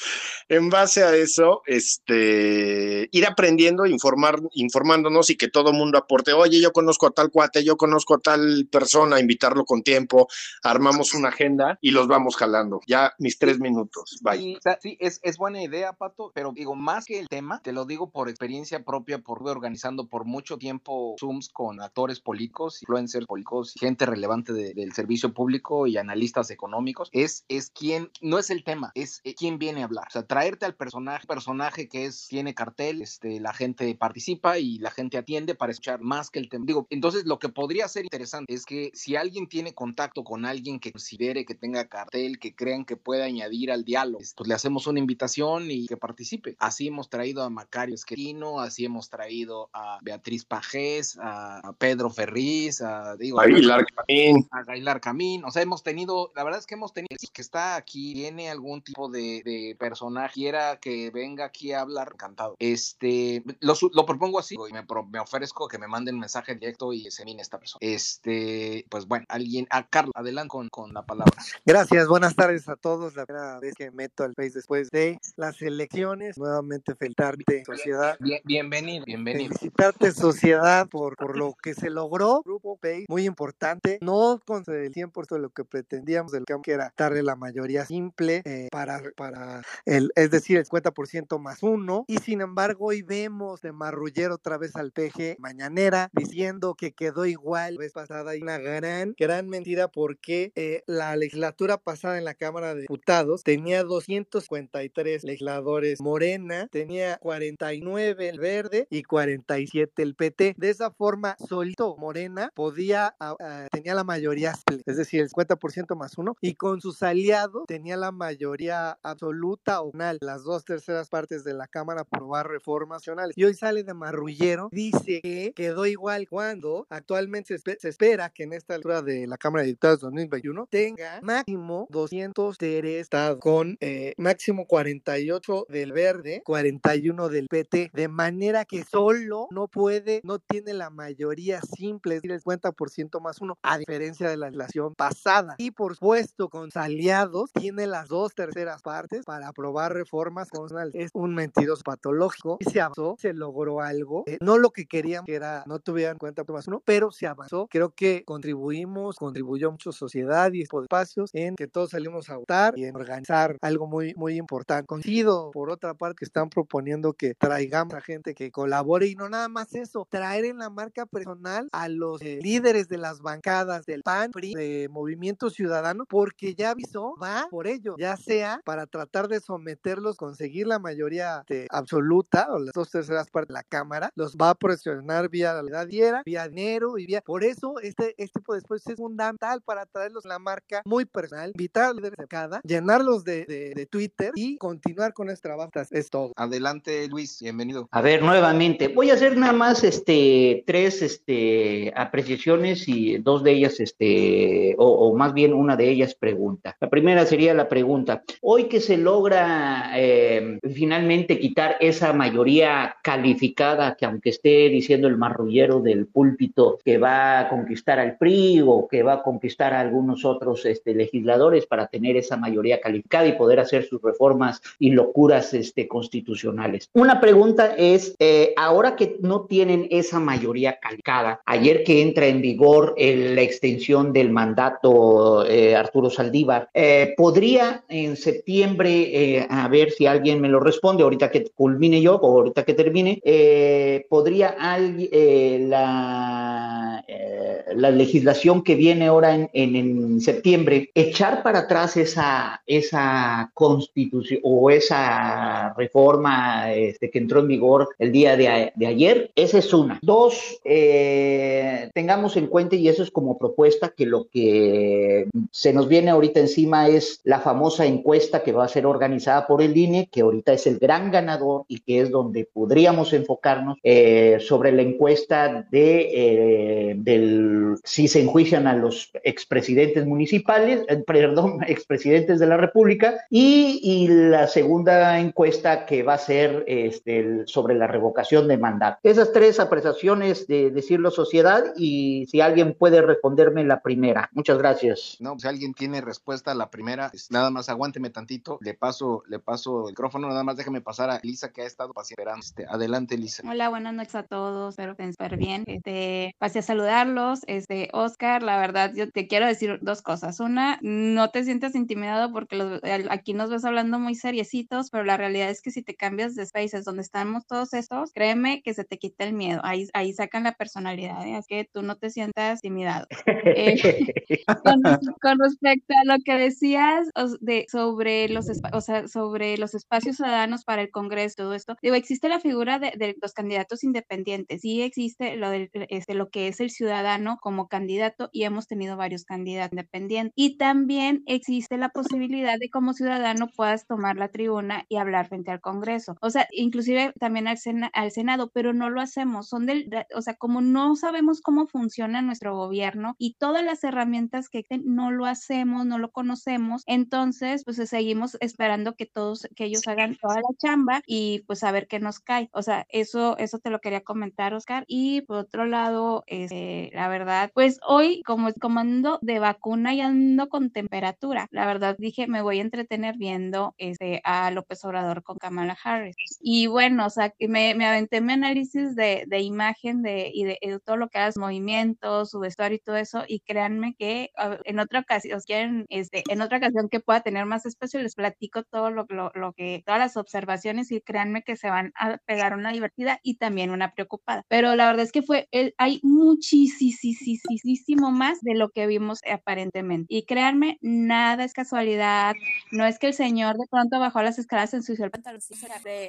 En base a eso, este, ir aprendiendo, informar, informándonos y que todo mundo aporte, oye, yo conozco a tal cuate, yo conozco a tal persona, invitarlo con tiempo, armamos una agenda y los vamos jalando. Ya mis tres minutos, bye. Sí, sí, es, es buena idea, Pato, pero digo, más que el tema, te lo digo por experiencia propia, por organizando por mucho tiempo Zooms con actores políticos, influencers políticos, gente relevante de- del servicio público y analistas económicos, es, es quién, no es el tema, es eh, quién viene a hablar. O sea, traerte al personaje, personaje que es, tiene cartel, este, la gente participa y la gente atiende para escuchar más que el tema. Digo, entonces lo que podría ser interesante es que si alguien tiene contacto con alguien que considere que tenga cartel, que crean que pueda añadir al diálogo, pues le hacemos una invitación y que participe. Así hemos traído a Macario Esquerino, así hemos traído a Beatriz Pajés, a, Pedro Ferriz, a, digo, A Aguilar Camín. a Gailar Camín, o sea, hemos tenido, la verdad es que hemos tenido, que está aquí, tiene algún tipo de, de personaje, quiera que venga aquí a hablar, encantado. Este, lo, lo propongo así, y me, pro- me ofrezco que me manden un mensaje directo y se mine esta persona. Este, pues bueno, alguien, a Carlos, adelante con, con la palabra. Gracias, buenas tardes a todos. La primera vez que meto al Face después de las elecciones. Nuevamente felicitarte, sociedad. Bien, bienvenido, bienvenido. Felicitarte, sociedad, por, por lo que se logró. Grupo Face, muy importante. No con el 100% de lo que pretendíamos del campo, que era darle la mayoría simple eh, para, para el, es decir, el 50% más uno. Y sin embargo, hoy vemos de marruller otra vez al PG mañanera diciendo que quedó igual la vez pasada. Hay una gran, gran mentira porque eh, la legislatura pasada en la Cámara de Diputados tenía 253 legisladores Morena, tenía 49 el Verde y 47 el PT. De esa forma, solito Morena podía, ah, ah, tenía la mayoría, es decir, el 50% más uno, y con sus aliados tenía la mayoría absoluta o final, las dos terceras partes de la Cámara aprobar reformas nacionales. Y hoy sale de marrullero, dice que quedó igual cuando actualmente se, se espera que en esta altura de la Cámara de Diputados 2021 tenga máximo 203 estados con eh, máximo 48 del verde, 41 del PT, de manera que solo no puede, no tiene la mayoría simple, es decir, el 50% más uno, a diferencia de la legislación pasada. Y por supuesto, con aliados, tiene las dos terceras partes para aprobar reformas constitucionales. Es un mentiroso patológico y se avanzó, se logró algo, eh, no lo que queríamos, que era no tuvieran cuenta más uno, pero se avanzó. Creo que contribuimos, contribuyó mucho sociedad y espacios en que todos salimos a votar y en organizar algo muy, muy importante. Coincido, por otra parte, que están proponiendo que traigamos a gente que colabore y no nada más eso, traer en la marca personal a los eh, líderes de las bancadas del PAN, PRI, de Movimiento Ciudadano, porque ya avisó, va por ello, ya sea para tratar de someterlos, conseguir la mayoría este, absoluta o las dos terceras partes de la Cámara, los va a presionar vía la edad diera, vía dinero y vía. Por eso, este, este tipo de después es fundamental para traerlos la marca muy personal, invitar a líderes de cada, llenarlos de, de, de Twitter y continuar con este trabajo. Es todo. Adelante, Luis, bienvenido. A ver, nuevamente, voy a hacer nada más este tres este eh, apreciaciones y dos de ellas, este, o, más bien una de ellas pregunta. La primera sería la pregunta, hoy que se logra eh, finalmente quitar esa mayoría calificada que aunque esté diciendo el marrullero del púlpito que va a conquistar al PRI o que va a conquistar a algunos otros este, legisladores para tener esa mayoría calificada y poder hacer sus reformas y locuras este, constitucionales. Una pregunta es, eh, ahora que no tienen esa mayoría calificada, ayer que entra en vigor el, la extensión del mandato eh, Arturo Saldívar, eh, ¿podría en septiembre, eh, a ver si alguien me lo responde, ahorita que culmine yo o ahorita que termine, eh, ¿podría alguien, la, la legislación que viene ahora en, en, en, septiembre echar para atrás esa, esa constitución o esa reforma este, que entró en vigor el día de, de ayer? Esa es una. Dos, eh, tengamos en cuenta, y eso es como propuesta, que lo que se nos viene ahorita encima es la famosa encuesta que va a ser organizada por el INE, que ahorita es el gran ganador y que es donde podríamos enfocarnos eh, sobre la encuesta de eh, del si se enjuician a los expresidentes municipales, eh, perdón, expresidentes de la República, y, la segunda encuesta que va a ser este, sobre la revocación de mandato. Esas tres apreciaciones de decirlo sociedad y si alguien puede responderme la primera. Muchas gracias. No, si alguien tiene respuesta a la primera, nada más aguánteme tantito, le paso, le paso el micrófono, nada más déjeme pasar a Elisa que ha estado esperando. Este, adelante, Elisa. Hola, buenas noches a todos, espero que estén súper bien. Este, pasé a saludarlos. Este, Oscar, la verdad, yo te quiero decir dos cosas. Una, no te sientas intimidado porque los, aquí nos ves hablando muy seriecitos, pero la realidad es que si te cambias de spaces donde estamos todos estos, créeme que se te quita el miedo. Ahí, ahí sacan la personalidad, ¿eh? es que tú no te sientas intimidado. Eh, con, con, respecto a lo que decías de, sobre, los, o sea, sobre los espacios ciudadanos para el Congreso, todo esto, digo, existe la figura de, de los candidatos independientes, sí existe lo, de, este, lo que es el ciudadano como candidato y hemos tenido varios candidatos independientes. Y también existe la posibilidad de como ciudadano puedas tomar la tribuna y hablar frente al Congreso. O sea, inclusive también al, Sena, al Senado, pero no lo hacemos. Son del, o sea, como no sabemos cómo funciona nuestro gobierno y todas las herramientas que no lo hacemos, no lo conocemos, entonces pues seguimos esperando que todos, que ellos hagan toda la chamba y pues a ver qué nos cae. O sea, eso, eso te lo quería comentar, Oscar. Y por otro lado, este, la verdad, pues hoy como, como ando de vacuna y ando con temperatura, la verdad dije, me voy a entretener viendo este, a López Obrador con Kamala Harris. Y bueno, o sea, me, me aventé mi análisis de, de imagen de, y de, de, todo lo que hagas, movimientos, su vestuario y todo eso, y créanme que en otra ocasión, quieren, este, en otra ocasión que pueda tener más espacio, les platico todo lo, lo, lo que, todas las observaciones y créanme que se van a pegar una divertida y también una preocupada. Pero la verdad es que fue, el, hay muchísimo más de lo que vimos aparentemente. Y créanme, nada es casualidad. No es que el señor de pronto bajó las escaleras en su pantalón.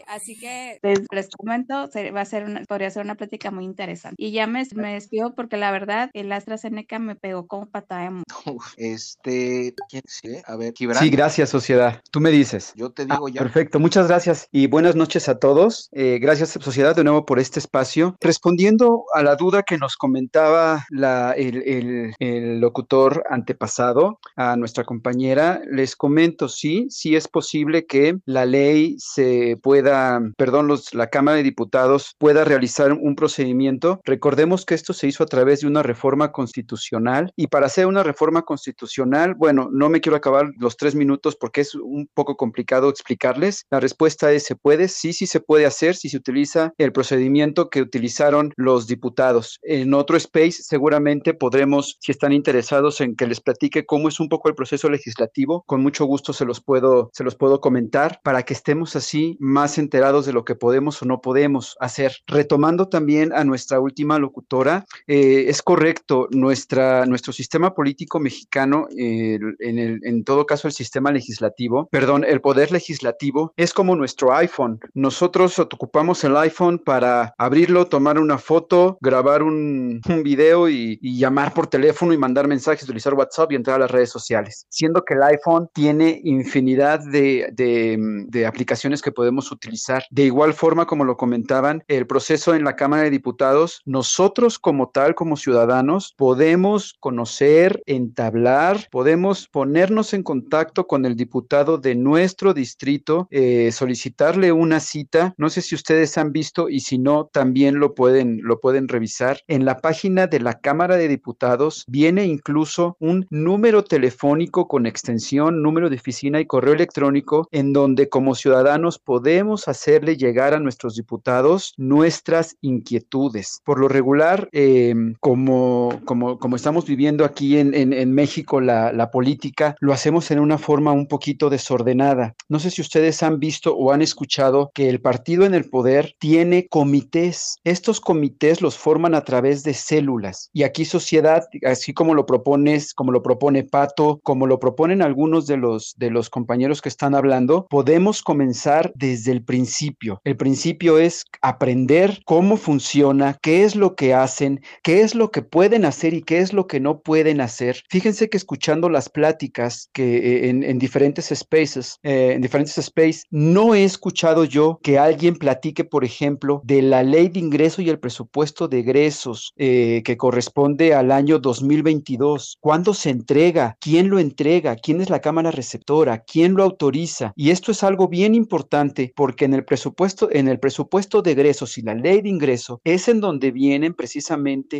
Así que les, les comento, va a ser una, podría ser una plática muy interesante. Y ya me, me despido porque la verdad, el AstraZeneca me pegó como patada de Este, ¿quién sí? A ver, Gibran. Sí, gracias, sociedad. Tú me dices. Yo te digo ah, ya. Perfecto, muchas gracias y buenas noches a todos. Eh, gracias, sociedad, de nuevo por este espacio. Respondiendo a la duda que nos comentaba la, el, el, el locutor antepasado, a nuestra compañera, les comento, sí, sí es posible que la ley se pueda, perdón, los, la Cámara de Diputados pueda realizar un procedimiento. Recordemos que esto se hizo a través de una reforma constitucional y para hacer una reforma constitucional, bueno, no me quiero acabar los tres minutos porque es un poco complicado explicarles. La respuesta es, ¿se puede? Sí, sí se puede hacer si se utiliza el procedimiento que utilizaron los diputados. En otro space seguramente podremos, si están interesados en que les platique cómo es un poco el proceso legislativo, con mucho gusto se los puedo, se los puedo comentar para que estemos así más enterados de lo que podemos o no podemos hacer. Retomando también a nuestra última locutora, eh, es correcto, nuestro sistema político mexicano, en, el, en todo caso el sistema legislativo, perdón, el poder legislativo es como nuestro iPhone. Nosotros ocupamos el iPhone para abrirlo, tomar una foto, grabar un, video y, llamar por teléfono y mandar mensajes, utilizar WhatsApp y entrar a las redes sociales. Siendo que el iPhone tiene infinidad de, de aplicaciones que podemos utilizar. De igual forma, como lo comentaban, el proceso en la Cámara de Diputados, nosotros como tal, como ciudadanos, podemos conocer, entablar, podemos ponernos en contacto con el diputado de nuestro distrito, eh, solicitarle una cita. No sé si ustedes han visto y si no, también lo pueden, lo pueden revisar. En la página de la Cámara de Diputados viene incluso un número telefónico con extensión, número de oficina y correo electrónico en donde como ciudadanos podemos hacerle llegar a nuestros diputados nuestras inquietudes. Por lo regular, eh, como, como, como estamos viviendo aquí en, en, en México la, la política, lo hacemos en una forma un poquito desordenada. No sé si ustedes han visto o han escuchado que el partido en el poder tiene comités. Estos comités los forman a través de células. Y aquí sociedad, así como lo propones, como lo propone Pato, como lo proponen algunos de los de los compañeros que están hablando, podemos comenzar desde el principio. El principio es aprender cómo funciona, qué es lo que hacen, qué es lo que pueden hacer y qué es lo que no pueden hacer. Fíjense que escuchando las pláticas que eh, en, en, diferentes spaces, eh, en diferentes spaces, no he escuchado yo que alguien platique, por ejemplo, de la ley de ingreso y el presupuesto de egresos eh, que corresponde al año 2022. ¿Cuándo se entrega? ¿Quién lo entrega? ¿Quién es la Cámara Receptora? ¿Quién lo autoriza? Y esto es algo bien importante porque en el presupuesto, en el presupuesto de egresos y la ley de ingreso es en donde vienen precisamente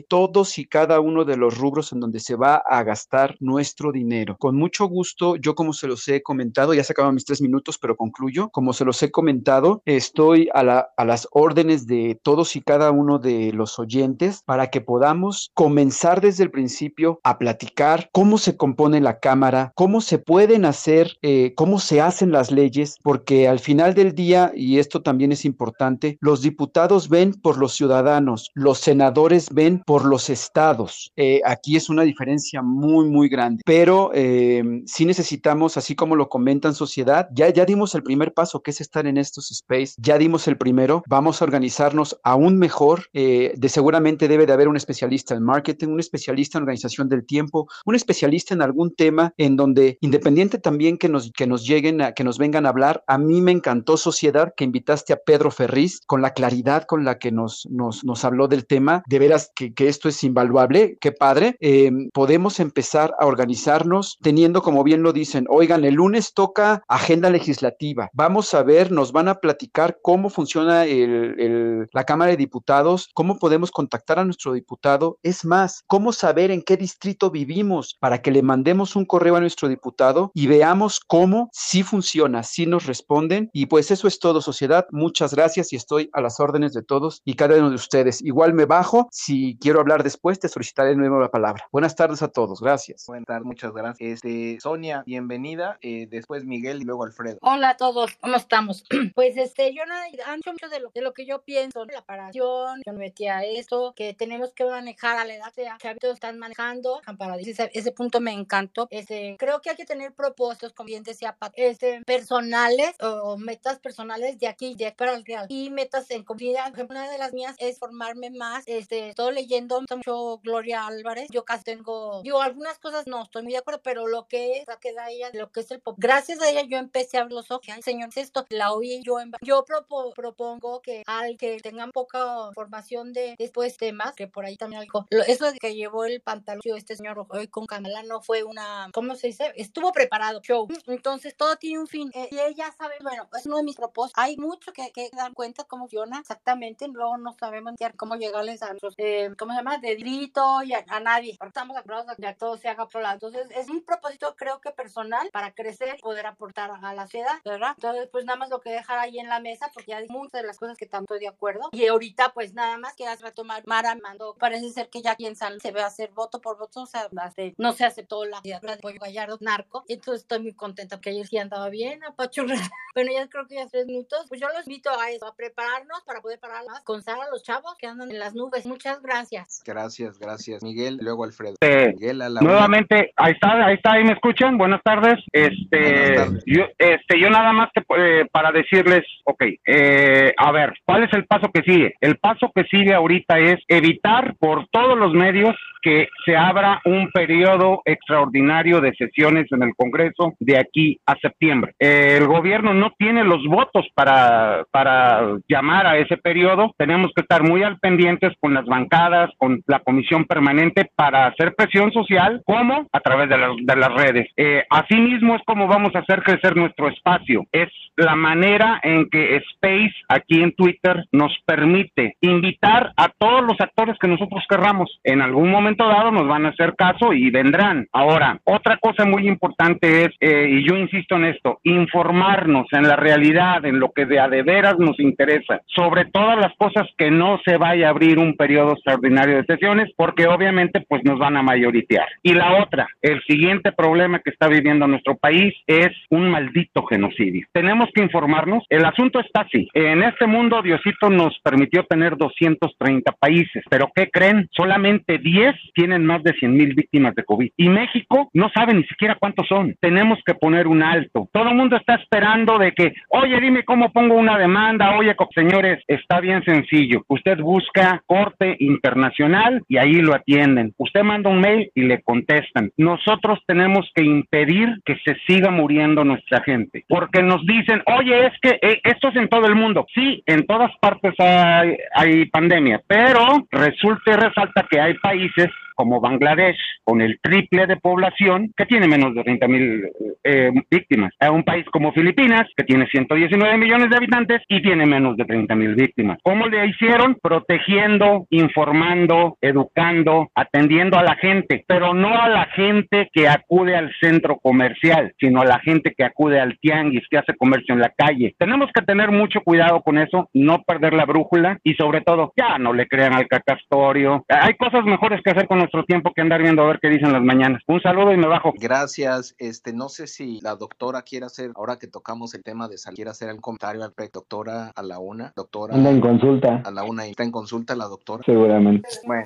todos y cada uno de los rubros en donde se va a gastar nuestro dinero. Con mucho gusto, yo como se los he comentado, ya se acaban mis tres minutos, pero concluyo, como se los he comentado, estoy a, la, a las órdenes de todos y cada uno de los oyentes para que podamos comenzar desde el principio a platicar cómo se compone la Cámara, cómo se pueden hacer, eh, cómo se hacen las leyes, porque al final del día, y esto también es importante, los diputados ven por los ciudadanos, los senadores ven por los estados. Eh, aquí es una diferencia muy, muy grande, pero eh, sí necesitamos, así como lo comentan sociedad, ya, ya dimos el primer paso, que es estar en estos space, ya dimos el primero, vamos a organizarnos aún mejor, eh, de seguramente debe de haber un especialista en marketing, un especialista en organización del tiempo, un especialista en algún tema en donde, independiente también que nos, que nos lleguen, a, que nos vengan a hablar, a mí me encantó sociedad que invitaste a Pedro Ferriz con la claridad con la que nos, nos, nos habló del tema, de veras que, esto es invaluable, qué padre, eh, podemos empezar a organizarnos teniendo, como bien lo dicen, oigan, el lunes toca agenda legislativa, vamos a ver, nos van a platicar cómo funciona la Cámara de Diputados, cómo podemos contactar a nuestro diputado, es más, cómo saber en qué distrito vivimos para que le mandemos un correo a nuestro diputado y veamos cómo sí funciona, sí nos responden. Y pues eso es todo, sociedad, muchas gracias y estoy a las órdenes de todos y cada uno de ustedes. Igual me bajo, si quiero hablar después te solicitaré de nuevo la palabra. Buenas tardes a todos, gracias. Buenas tardes, muchas gracias. Este, Sonia, bienvenida, eh, después Miguel y luego Alfredo. Hola a todos, ¿cómo estamos? Pues este, yo nada, han hecho mucho de lo, de lo que yo pienso, la paración, yo me metí a esto, que tenemos que manejar a la edad, sea, chavitos están manejando, para ese, ese punto me encantó, este, creo que hay que tener propósitos, como bien decía Pat, este, personales o metas personales de aquí, de aquí para el real, y metas en comunidad, por ejemplo, una de las mías es formarme más, este, estoy leyendo mucho Gloria Álvarez, yo casi tengo, yo algunas cosas no estoy muy de acuerdo, pero lo que es, que da ella, lo que es el pop, gracias a ella yo empecé a abrir los ojos, señor, esto, la oí yo en, yo propo, propongo que al que tengan poca formación de después temas, que por ahí también algo, eso de que llevó el pantalón este señor hoy con Camila no fue una, ¿cómo se dice? Estuvo preparado, show. Entonces todo tiene un fin. Eh, y ella sabe, bueno, es uno de mis propósitos. Hay mucho que, que dar cuenta cómo funciona exactamente. Luego no sabemos cómo llegarles a nuestros, eh, ¿cómo se llama? De grito y a, a nadie. Estamos acostumbrados a que se haga por lado. Entonces es un propósito, creo que personal, para crecer, poder aportar a la ciudad, ¿verdad? Entonces, pues nada más lo que dejar ahí en la mesa, porque ya dije muchas de las cosas que tanto de acuerdo. Y ahorita, pues nada más que hace rato Mara mandó, parece ser que ya aquí en San se ve hacer voto por voto, o sea, no se aceptó la idea de Pollo Gallardo narco. Entonces estoy muy contenta porque ayer sí andaba bien, apachurrada. Bueno, ya creo que ya tres minutos. Pues yo los invito a eso, a prepararnos para poder parar más con Sara, los chavos que andan en las nubes. Muchas gracias. Gracias, gracias. Miguel, luego Alfredo. Eh, Miguel, a la nuevamente, una. ahí está, ahí está, ahí me escuchan. Buenas tardes. Este, Buenas tardes. Yo, este, yo nada más que eh, para decirles, ok, eh, a ver, ¿cuál es el paso que sigue? El paso que sigue ahorita es evitar por todos los medios que se abra un periodo extraordinario de sesiones en el Congreso de aquí a septiembre. El gobierno no tiene los votos para, para llamar a ese periodo. Tenemos que estar muy al pendientes con las bancadas, con la comisión permanente para hacer presión social, como a través de las, de las redes. Eh, asimismo es como vamos a hacer crecer nuestro espacio. Es la manera en que Space aquí en Twitter nos permite invitar a todos los actores que nosotros querramos. En algún momento dado nos van a hacer caso y vendrán. Ahora, otra cosa muy importante es, eh, y yo insisto en esto, informarnos en la realidad, en lo que de a de veras nos interesa, sobre todas las cosas que no se vaya a abrir un periodo extraordinario de sesiones, porque obviamente pues nos van a mayoritear. Y la otra, el siguiente problema que está viviendo nuestro país es un maldito genocidio. Tenemos que informarnos, el asunto está así, en este mundo Diosito nos permitió tener 230 países, pero ¿qué creen? Solamente 10 tienen más de 100 mil víctimas de COVID. Y México no sabe ni siquiera cuántos son. Tenemos que poner un alto. Todo el mundo está esperando de que, oye, dime cómo pongo una demanda. Oye, señores, está bien sencillo. Usted busca corte internacional y ahí lo atienden. Usted manda un mail y le contestan. Nosotros tenemos que impedir que se siga muriendo nuestra gente. Porque nos dicen, oye, es que eh, esto es en todo el mundo. Sí, en todas partes hay, hay pandemia, pero resulta y resalta que hay países como Bangladesh, con el triple de población, que tiene menos de 30 mil eh, víctimas. A un país como Filipinas, que tiene 119 millones de habitantes y tiene menos de 30 mil víctimas. ¿Cómo le hicieron? Protegiendo, informando, educando, atendiendo a la gente, pero no a la gente que acude al centro comercial, sino a la gente que acude al tianguis, que hace comercio en la calle. Tenemos que tener mucho cuidado con eso, no perder la brújula y sobre todo, ya no le crean al cacastorio. Hay cosas mejores que hacer con nuestro tiempo que andar viendo a ver qué dicen las mañanas. Un saludo y me bajo. Gracias. Este, no sé si la doctora quiere hacer, ahora que tocamos el tema de salir, quiere hacer un comentario al respecto. Doctora, a la una, doctora. Anda en consulta. A la una, ¿está en consulta la doctora? Seguramente. Bueno,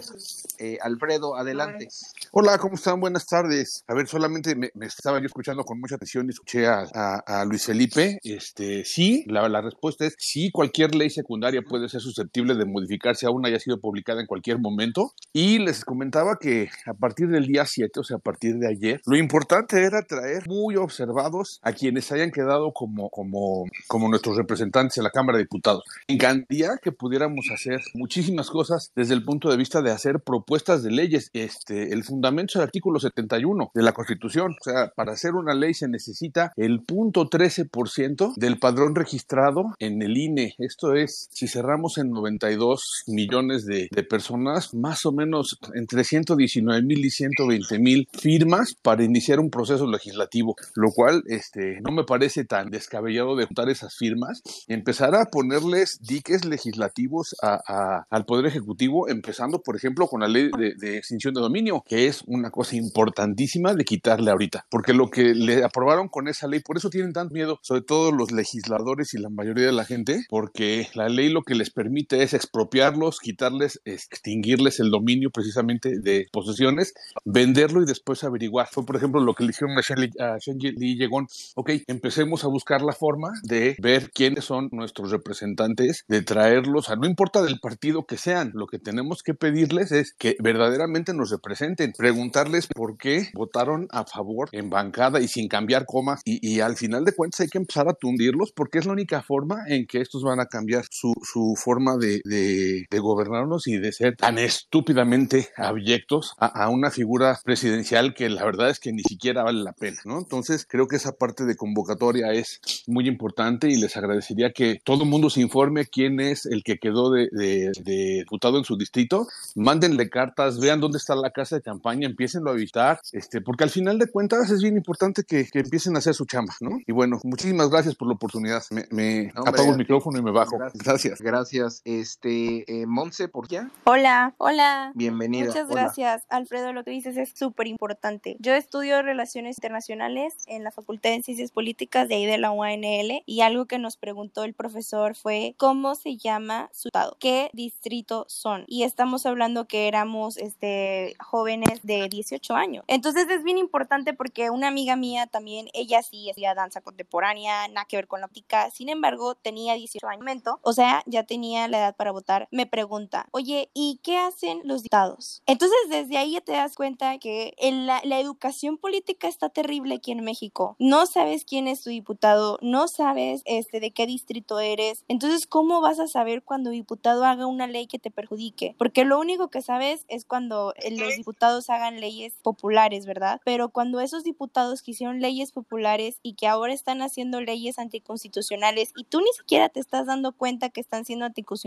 eh, Alfredo, adelante. Hola, ¿cómo están? Buenas tardes. A ver, solamente me, me estaba yo escuchando con mucha atención y escuché a, a- a Luis Felipe. Este, sí, la, la respuesta es sí, cualquier ley secundaria puede ser susceptible de modificarse aún haya sido publicada en cualquier momento. Y les comentaba que a partir del día 7, o sea, a partir de ayer, lo importante era traer muy observados a quienes hayan quedado como, como, como nuestros representantes en la Cámara de Diputados. Encantaría que pudiéramos hacer muchísimas cosas desde el punto de vista de hacer propuestas de leyes. Este, el fundamento es el artículo 71 de la Constitución. O sea, para hacer una ley se necesita el punto 13% del padrón registrado en el INE. Esto es, si cerramos en 92 millones de, de personas, más o menos entre 119 mil y 120 mil firmas para iniciar un proceso legislativo, lo cual este, no me parece tan descabellado de juntar esas firmas empezar a ponerles diques legislativos a- a- al Poder Ejecutivo, empezando, por ejemplo, con la ley de, de extinción de dominio, que es una cosa importantísima de quitarle ahorita, porque lo que le aprobaron con esa ley, por eso tienen tanto miedo, sobre todo los legisladores y la mayoría de la gente, porque la ley lo que les permite es expropiarlos, quitarles, extinguirles el dominio precisamente de posesiones, venderlo y después averiguar. Fue, por ejemplo, lo que le dijeron a Shen Li- a Shen Li Yegon, ok, empecemos a buscar la forma de ver quiénes son nuestros representantes, de traerlos, a no importa del partido que sean, lo que tenemos que pedirles es que verdaderamente nos representen, preguntarles por qué votaron a favor en bancada y sin cambiar comas y, y al final de cuentas hay que empezar a tundirlos porque es la única forma en que estos van a cambiar su, su forma de, de- de gobernarnos y de ser tan estúpidamente abyectos a, a una figura presidencial que la verdad es que ni siquiera vale la pena, ¿no? Entonces creo que esa parte de convocatoria es muy importante y les agradecería que todo el mundo se informe quién es el que quedó de, de- de diputado en su distrito, mándenle cartas, vean dónde está la casa de campaña, empiecen a visitar, este, porque al final de cuentas es bien importante que, que empiecen a hacer su chamba, ¿no? Y bueno, muchísimas gracias por la oportunidad. Me, me No, hombre, apago a el micrófono y me bajo. Gracias. Gracias. Este, eh, Monse, ¿por qué? Hola, hola. Bienvenida. Muchas Hola. Gracias, Alfredo. Lo que dices es súper importante. Yo estudio relaciones internacionales en la Facultad de Ciencias Políticas de ahí de la UANL y algo que nos preguntó el profesor fue cómo se llama su estado, qué distrito son. Y estamos hablando que éramos este, jóvenes de 18 años. Entonces es bien importante porque una amiga mía también, ella sí hacía danza contemporánea, nada que ver con la óptica, sin embargo tenía 18 años, o sea, ya tenía la edad para votar, me pregunta, oye, ¿y qué hacen los diputados? Entonces desde ahí ya te das cuenta que en la, la educación política está terrible aquí en México. No sabes quién es tu diputado, no sabes este, de qué distrito eres. Entonces, ¿cómo vas a saber cuando un diputado haga una ley que te perjudique? Porque lo único que sabes es cuando los diputados hagan leyes populares, ¿verdad? Pero cuando esos diputados que hicieron leyes populares y que ahora están haciendo leyes anticonstitucionales y tú ni siquiera te estás dando cuenta que están siendo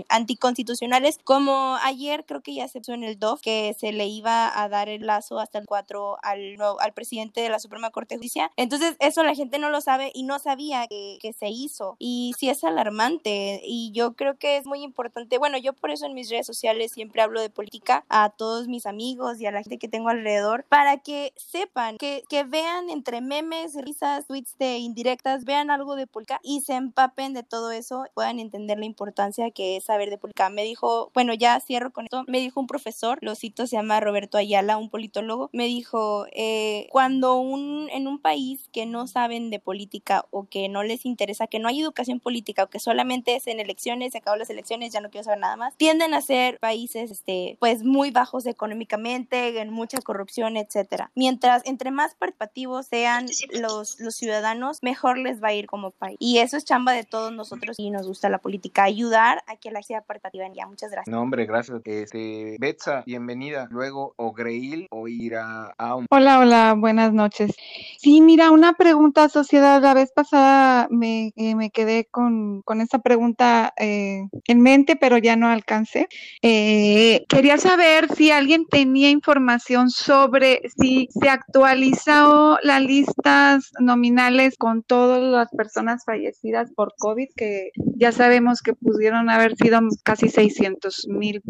anticonstitucionales, como ayer creo que ya se puso en el DOF que se le iba a dar el lazo hasta el 4 al, al presidente de la Suprema Corte de Justicia. Entonces, eso la gente no lo sabe y no sabía que, que se hizo. Y sí es alarmante y yo creo que es muy importante. Bueno, yo por eso en mis redes sociales siempre hablo de política a todos mis amigos y a la gente que tengo alrededor para que sepan, que, que vean entre memes, risas, tweets de indirectas, vean algo de política y se empapen de todo eso, puedan entender la importancia que es saber de política. Me dijo, bueno, ya cierro con esto, me dijo un profesor, lo cito, se llama Roberto Ayala, un politólogo, me dijo, eh, cuando un, en un país que no saben de política o que no les interesa, que no hay educación política o que solamente es en elecciones, se acabó las elecciones, ya no quiero saber nada más, tienden a ser países, este, pues muy bajos económicamente, en mucha corrupción, etcétera. Mientras entre más participativos sean los, los ciudadanos, mejor les va a ir como país. Y eso es chamba de todos nosotros y nos gusta la política, ayudar a que la sea participativa ya. Muchas gracias. No, hombre, gracias. Este, Betsa, bienvenida. Luego, Ogreil o Ira Aum. Hola, hola, buenas noches. Sí, mira, una pregunta, sociedad. La vez pasada me, eh, me quedé con, con esta pregunta eh, en mente, pero ya no alcancé. Eh, quería saber si alguien tenía información sobre si se actualizó las listas nominales con todas las personas fallecidas por COVID, que ya sabemos que pudieron haber sido casi 600 mil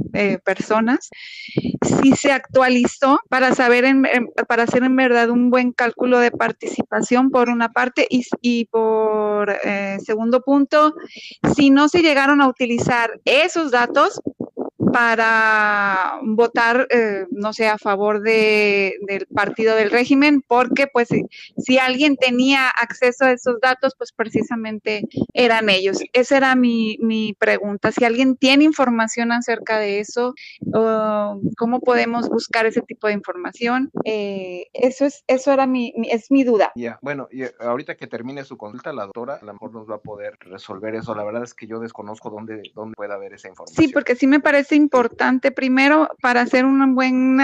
personas. Si se actualizó para saber, en, para hacer en verdad un buen cálculo de participación por una parte y, y por eh, segundo punto, si no se llegaron a utilizar esos datos para votar, eh, no sé, a favor de, del partido del régimen, porque pues si, alguien tenía acceso a esos datos, pues precisamente eran ellos. Esa era mi, mi pregunta. Si alguien tiene información acerca de eso, uh, ¿cómo podemos buscar ese tipo de información? Eh, eso es, eso era mi, mi es mi duda. Ya, bueno, y ahorita que termine su consulta, la doctora a lo mejor nos va a poder resolver eso. La verdad es que yo desconozco dónde, dónde puede haber esa información. Sí, porque sí me parece importante primero para hacer un buen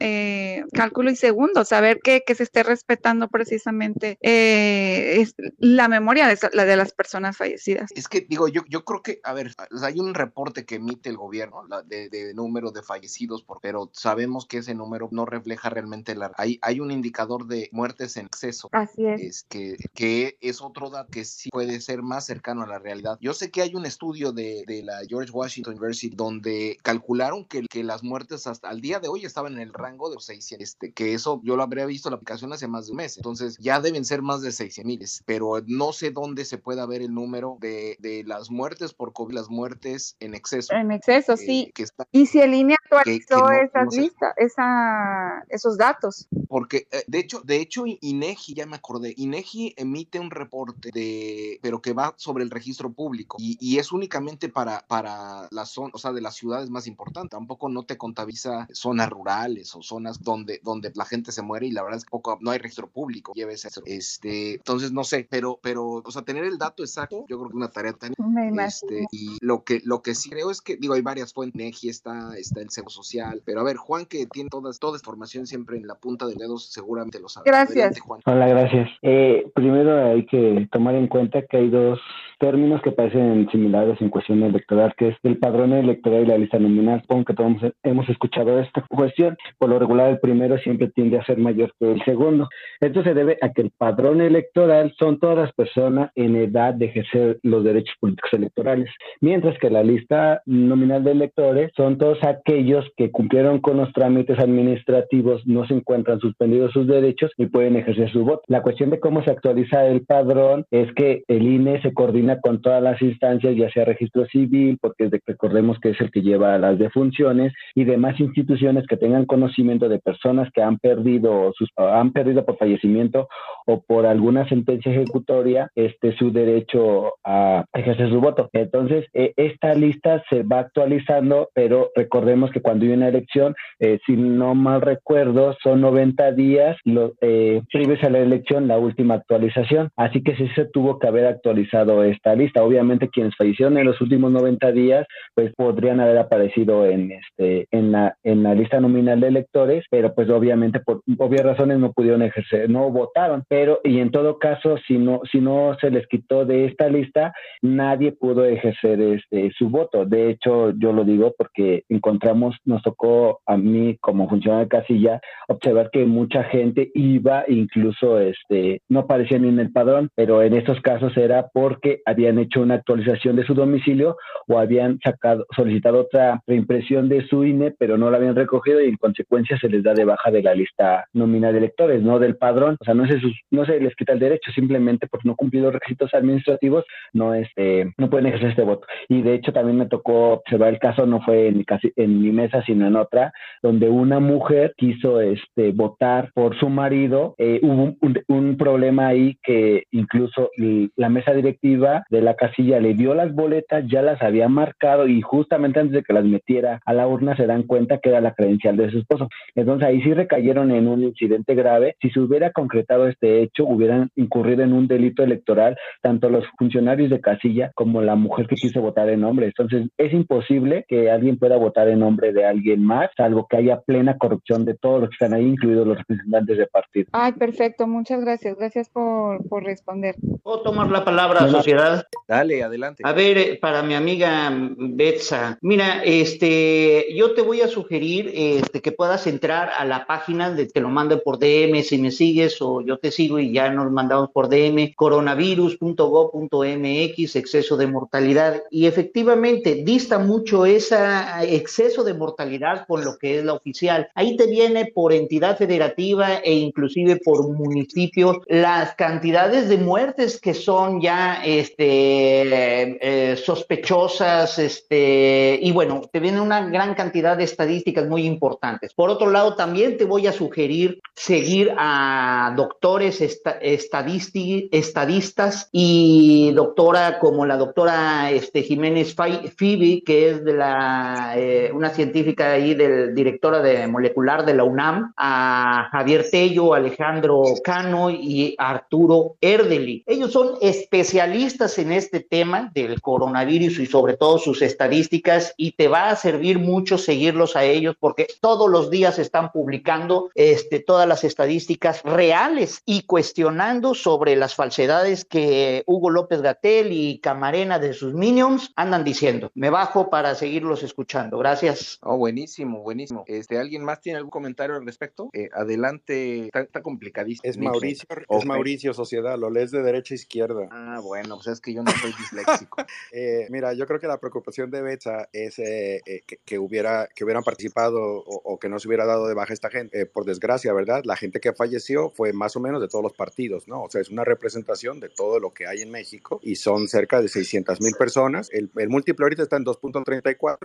eh, cálculo y segundo, saber que, que, se esté respetando precisamente eh, es la memoria de, la de las personas fallecidas. Es que digo, yo, yo creo que, a ver, hay un reporte que emite el gobierno la, de, de, número de fallecidos, por, pero sabemos que ese número no refleja realmente la... Hay, hay un indicador de muertes en exceso. Así es. es que, que es otro dato que sí puede ser más cercano a la realidad. Yo sé que hay un estudio de, de la George Washington University donde calcularon que, que, las muertes hasta el día de hoy estaban en el rango de 600, este, que eso yo lo habría visto la aplicación hace más de un mes, entonces ya deben ser más de 600 mil, pero no sé dónde se pueda ver el número de, de, las muertes por COVID, las muertes en exceso. En exceso, eh, sí. Que está, y si el INE actualizó no, esas no sé. listas, esa, esos datos. Porque, eh, de hecho, de hecho, INEGI, ya me acordé, INEGI emite un reporte de, pero que va sobre el registro público y, y es únicamente para, para la zona, o sea, de las ciudades más importantes. Tampoco no te contabiliza zonas rurales o zonas donde, donde la gente se muere y la verdad es que poco, no hay registro público. Lleves eso. Este, entonces no sé, pero, pero, o sea, tener el dato exacto, yo creo que es una tarea tan. Este, y lo que, lo que sí creo es que, digo, hay varias fuentes, NEGI está, está el Seguro Social, pero a ver, Juan, que tiene todas, toda información siempre en la punta de dedos, seguramente lo sabe. Gracias. Adelante, Juan. Hola, gracias. Eh, primero hay que tomar en cuenta que hay dos términos que parecen similares en cuestión electoral, que es el padrón electoral y la la lista nominal. Supongo que todos hemos escuchado esta cuestión. Por lo regular, el primero siempre tiende a ser mayor que el segundo. Esto se debe a que el padrón electoral son todas las personas en edad de ejercer los derechos políticos electorales, mientras que la lista nominal de electores son todos aquellos que cumplieron con los trámites administrativos, no se encuentran suspendidos sus derechos y pueden ejercer su voto. La cuestión de cómo se actualiza el padrón es que el INE se coordina con todas las instancias, ya sea registro civil, porque recordemos que es el que lleva las defunciones y demás instituciones que tengan conocimiento de personas que han perdido sus han perdido por fallecimiento o por alguna sentencia ejecutoria este su derecho a ejercer su voto. Entonces, eh, esta lista se va actualizando, pero recordemos que cuando hay una elección, eh, si no mal recuerdo, son 90 días los eh, a la elección la última actualización. Así que sí se tuvo que haber actualizado esta lista. Obviamente quienes fallecieron en los últimos 90 días, pues podrían haber aparecido en este en la en la lista nominal de electores, pero pues obviamente por obvias razones no pudieron ejercer, no votaron. Pero y en todo caso, si no si no se les quitó de esta lista, nadie pudo ejercer este su voto. De hecho, yo lo digo porque encontramos, nos tocó a mí como funcionario de casilla observar que mucha gente iba, incluso este no aparecía ni en el padrón, pero en estos casos era porque habían hecho una actualización de su domicilio o habían sacado solicitado otra reimpresión de su INE, pero no la habían recogido y en consecuencia se les da de baja de la lista nominal de electores, no del padrón. O sea, no se, no se les quita el derecho, simplemente por no cumplir los requisitos administrativos, no, este, no pueden ejercer este voto. Y de hecho también me tocó observar el caso, no fue en mi, casi, en mi mesa, sino en otra, donde una mujer quiso este, votar por su marido. Eh, hubo un, un, problema ahí que incluso la mesa directiva de la casilla le dio las boletas, ya las había marcado y justamente antes de que las metiera a la urna se dan cuenta que era la credencial de su esposo. Entonces ahí sí recayeron en un incidente grave. Si se hubiera concretado este hecho, hubieran incurrido en un delito electoral tanto los funcionarios de casilla como la mujer que quiso votar en nombre. Entonces es imposible que alguien pueda votar en nombre de alguien más, salvo que haya plena corrupción de todos los que están ahí, incluidos los representantes de partido. Ay, perfecto, muchas gracias. Gracias por, por responder. ¿Puedo tomar la palabra, sociedad? Dale, adelante. A ver, eh, para mi amiga Betsa, mira, este, yo te voy a sugerir este, que puedas entrar a la página, de, te lo mando por DM si me sigues o yo te sigo y ya nos mandamos por DM, coronavirus.gov.mx, exceso de mortalidad. Y efectivamente, dista mucho ese exceso de mortalidad con lo que es la oficial. Ahí te viene por entidad federativa e inclusive por municipio las cantidades de muertes que son ya este, eh, sospechosas, este, y bueno, te viene una gran cantidad de estadísticas muy importantes. Por otro lado, también te voy a sugerir seguir a doctores estadistas y doctora como la doctora este, Jiménez Phoebe, que es de la, eh, una científica ahí, del directora de molecular de la UNAM, a Javier Tello, Alejandro Cano y Arturo Erdeli. Ellos son especialistas en este tema del coronavirus y sobre todo sus estadísticas y te va a servir mucho seguirlos a ellos porque todos los días están publicando este, todas las estadísticas reales y cuestionando sobre las falsedades que Hugo López Gatel y Camarena de sus minions andan diciendo. Me bajo para seguirlos escuchando. Gracias. Oh, buenísimo, buenísimo. Este, ¿Alguien más tiene algún comentario al respecto? Eh, adelante, está, complicadísimo. Es Mauricio, es Mauricio Sociedad, lo lees de derecha a izquierda. Ah, bueno, pues es que yo no soy disléxico. eh, mira, yo creo que la preocupación de Betsa es eh, eh, que, hubiera, que hubieran participado o, que no se hubiera dado de baja esta gente. por desgracia, ¿verdad? La gente que falleció fue más o menos de todos los partidos, ¿no? O sea, es una representación de todo lo que hay en México y son cerca de 600 mil personas. El, el múltiplo ahorita está en 2.34,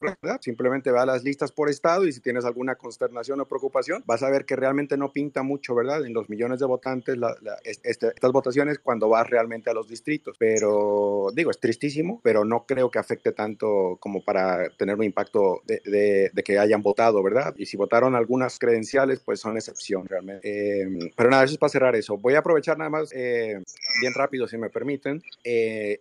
¿verdad? Simplemente va a las listas por estado y si tienes alguna consternación o preocupación, vas a ver que realmente no pinta mucho, ¿verdad? En los millones de votantes, este, estas votaciones cuando vas realmente a los distritos. Pero digo, es tristísimo, pero no creo que afecte tanto como para tener un impacto de, que hayan votado, ¿verdad? Y si votaron algunas credenciales, pues son excepción realmente. Eh, pero nada, eso es para cerrar eso. Voy a aprovechar nada más, eh, bien rápido, si me permiten. Eh,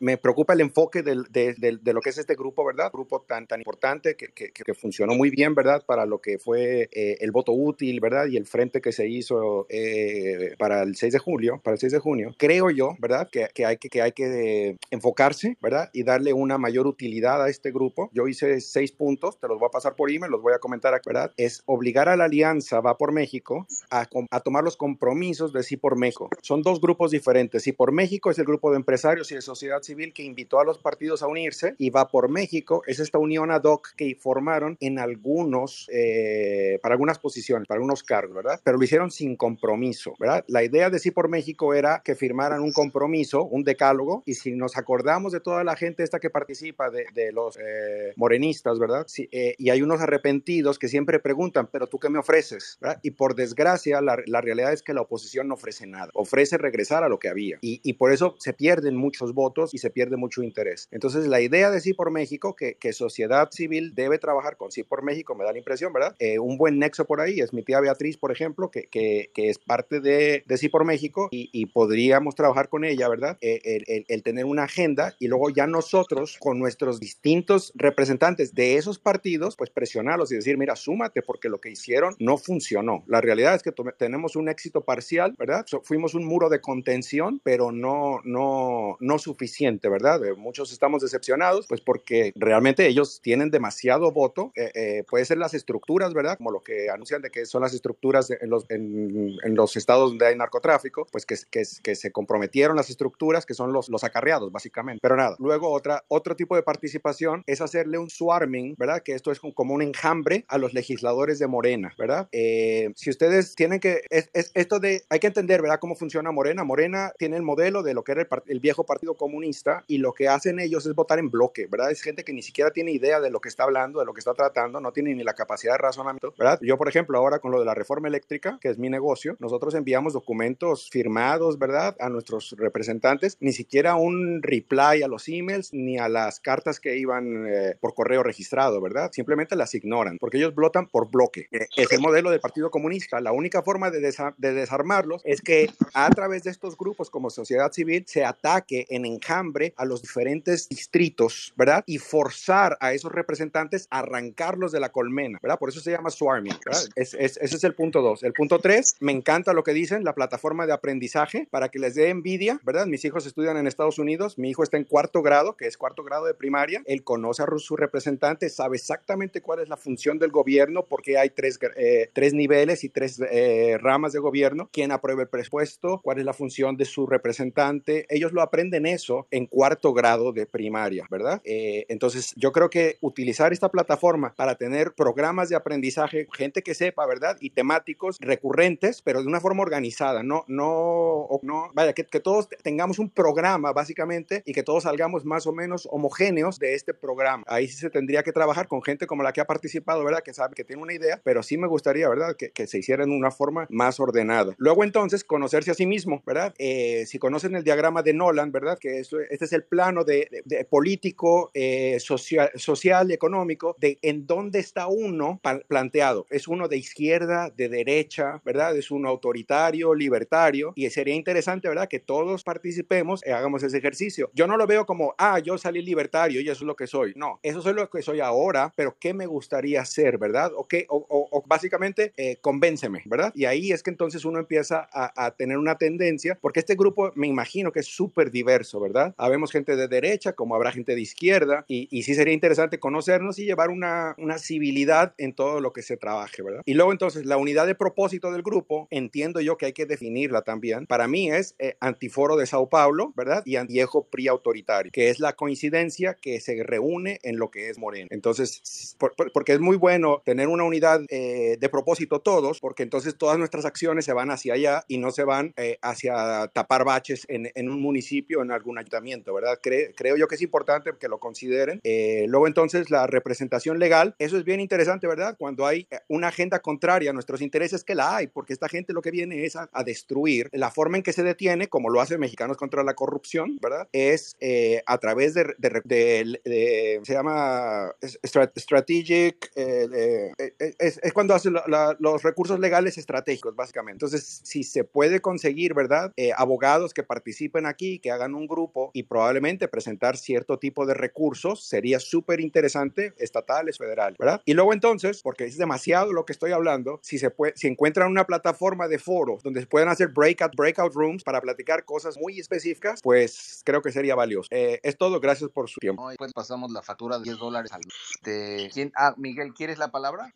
me preocupa el enfoque de, lo que es este grupo, ¿verdad? Grupo tan, tan importante que, que, que funcionó muy bien, ¿verdad? Para lo que fue el voto útil, ¿verdad? Y el frente que se hizo para el 6 de julio, para el 6 de junio. Creo yo, ¿verdad? Que, que hay que, que hay que enfocarse, ¿verdad? Y darle una mayor utilidad nada este grupo. Yo hice seis puntos, te los voy a pasar por email, los voy a comentar aquí, ¿verdad? Es obligar a la alianza Va por México a, a tomar los compromisos de Sí por México. Son dos grupos diferentes. Sí por México es el grupo de empresarios y de sociedad civil que invitó a los partidos a unirse y Va por México es esta unión ad hoc que formaron en algunos, eh, para algunas posiciones, para algunos cargos, ¿verdad? Pero lo hicieron sin compromiso, ¿verdad? La idea de Sí por México era que firmaran un compromiso, un decálogo, y si nos acordamos de toda la gente esta que participa, de, de los eh, morenistas, ¿verdad? Sí, eh, y hay unos arrepentidos que siempre preguntan, pero tú qué me ofreces, ¿verdad? Y por desgracia, la, la realidad es que la oposición no ofrece nada, ofrece regresar a lo que había. Y, y, por eso se pierden muchos votos y se pierde mucho interés. Entonces, la idea de Sí por México, que, que sociedad civil debe trabajar con Sí por México, me da la impresión, ¿verdad? Eh, un buen nexo por ahí es mi tía Beatriz, por ejemplo, que, que, que es parte de, de, Sí por México y, y podríamos trabajar con ella, ¿verdad? Eh, el, el, el, tener una agenda y luego ya nosotros, con nuestros distintos representantes de esos partidos, pues presionarlos y decir, mira, súmate porque lo que hicieron no funcionó. La realidad es que tenemos un éxito parcial, ¿verdad? So, fuimos un muro de contención, pero no, no, no suficiente, ¿verdad? Eh, muchos estamos decepcionados, pues porque realmente ellos tienen demasiado voto. Eh, eh, puede ser las estructuras, ¿verdad? Como lo que anuncian de que son las estructuras en los, en, en los estados donde hay narcotráfico, pues que, que, que, se comprometieron las estructuras que son los, los acarreados, básicamente. Pero nada, luego otra, otro tipo de participación es hacerle un swarming, ¿verdad? Que esto es como un enjambre a los legisladores de Morena, ¿verdad? Eh, si ustedes tienen que, es, es, esto de, hay que entender, ¿verdad? Cómo funciona Morena. Morena tiene el modelo de lo que era el, el, viejo Partido Comunista y lo que hacen ellos es votar en bloque, ¿verdad? Es gente que ni siquiera tiene idea de lo que está hablando, de lo que está tratando, no tiene ni la capacidad de razonamiento, ¿verdad? Yo, por ejemplo, ahora con lo de la reforma eléctrica, que es mi negocio, nosotros enviamos documentos firmados, ¿verdad? A nuestros representantes, ni siquiera un reply a los emails ni a las cartas que iban eh, por correo registrado, ¿verdad? Simplemente las ignoran, porque ellos votan por bloque. Eh, es el modelo del Partido Comunista. La única forma de, desa de desarmarlos es que a través de estos grupos como sociedad civil se ataque en enjambre a los diferentes distritos, ¿verdad? Y forzar a esos representantes a arrancarlos de la colmena, ¿verdad? Por eso se llama swarming, ¿verdad? Es, es, ese es el punto dos. El punto tres, me encanta lo que dicen, la plataforma de aprendizaje, para que les dé envidia, ¿verdad? Mis hijos estudian en Estados Unidos, mi hijo está en cuarto grado, que es cuarto grado de primaria, él conoce a su representante, sabe exactamente cuál es la función del gobierno, porque hay tres, eh, tres niveles y tres eh, ramas de gobierno, quién aprueba el presupuesto, cuál es la función de su representante, ellos lo aprenden eso en cuarto grado de primaria, ¿verdad? Eh, entonces, yo creo que utilizar esta plataforma para tener programas de aprendizaje, gente que sepa, ¿verdad? Y temáticos recurrentes, pero de una forma organizada, no, no, no vaya, que, que todos tengamos un programa básicamente y que todos salgamos más o menos homogéneos de este programa. Ahí sí se tendría que trabajar con gente como la que ha participado, ¿verdad? Que sabe que tiene una idea, pero sí me gustaría, ¿verdad? Que, que se hiciera en una forma más ordenada. Luego entonces, conocerse a sí mismo, ¿verdad? Eh, si conocen el diagrama de Nolan, ¿verdad? Que esto, este es el plano de, de, de político, eh, social, social, económico, de en dónde está uno planteado. Es uno de izquierda, de derecha, ¿verdad? Es uno autoritario, libertario, y sería interesante, ¿verdad? Que todos participemos y hagamos ese ejercicio. Yo no lo veo como, ah, yo salí libertario y eso es lo que soy. No, eso es lo que soy ahora, pero ¿qué me gustaría ser, verdad? O, qué, o, o, o básicamente, eh, convénceme, ¿verdad? Y ahí es que entonces uno empieza a, a tener una tendencia, porque este grupo me imagino que es súper diverso, ¿verdad? Habemos gente de derecha, como habrá gente de izquierda, y, y sí sería interesante conocernos y llevar una, una civilidad en todo lo que se trabaje, ¿verdad? Y luego entonces la unidad de propósito del grupo, entiendo yo que hay que definirla también. Para mí es eh, antiforo de Sao Paulo, ¿verdad? Y viejo PRI autoritario, que es la coincidencia que se reúne en lo que es Moreno. Entonces, por, por, porque es muy bueno tener una unidad eh, de propósito todos, porque entonces todas nuestras acciones se van hacia allá y no se van eh, hacia tapar baches en, un municipio, en algún ayuntamiento, ¿verdad? Cre creo yo que es importante que lo consideren. Eh, luego entonces la representación legal, eso es bien interesante, ¿verdad? Cuando hay una agenda contraria a nuestros intereses, que la hay, porque esta gente lo que viene es a, destruir la forma en que se detiene, como lo hace Mexicanos contra la Corrupción, ¿verdad? Es a través de, de, de, de, se llama strategic, eh, es, es, cuando hace la, la, los recursos legales estratégicos, básicamente. Entonces, si se puede conseguir, ¿verdad? Eh, abogados que participen aquí, que hagan un grupo y probablemente presentar cierto tipo de recursos, sería súper interesante, estatales, federales, ¿verdad? Y luego entonces, porque es demasiado lo que estoy hablando, si se puede, si encuentran una plataforma de foros donde se pueden hacer breakout, breakout rooms para platicar cosas muy específicas, pues creo que sería valioso. Eh, es todo, gracias por su tiempo. Pues después pasamos la factura de 10 dólares al. Este, ¿quién? Ah, Miguel, ¿quieres la palabra?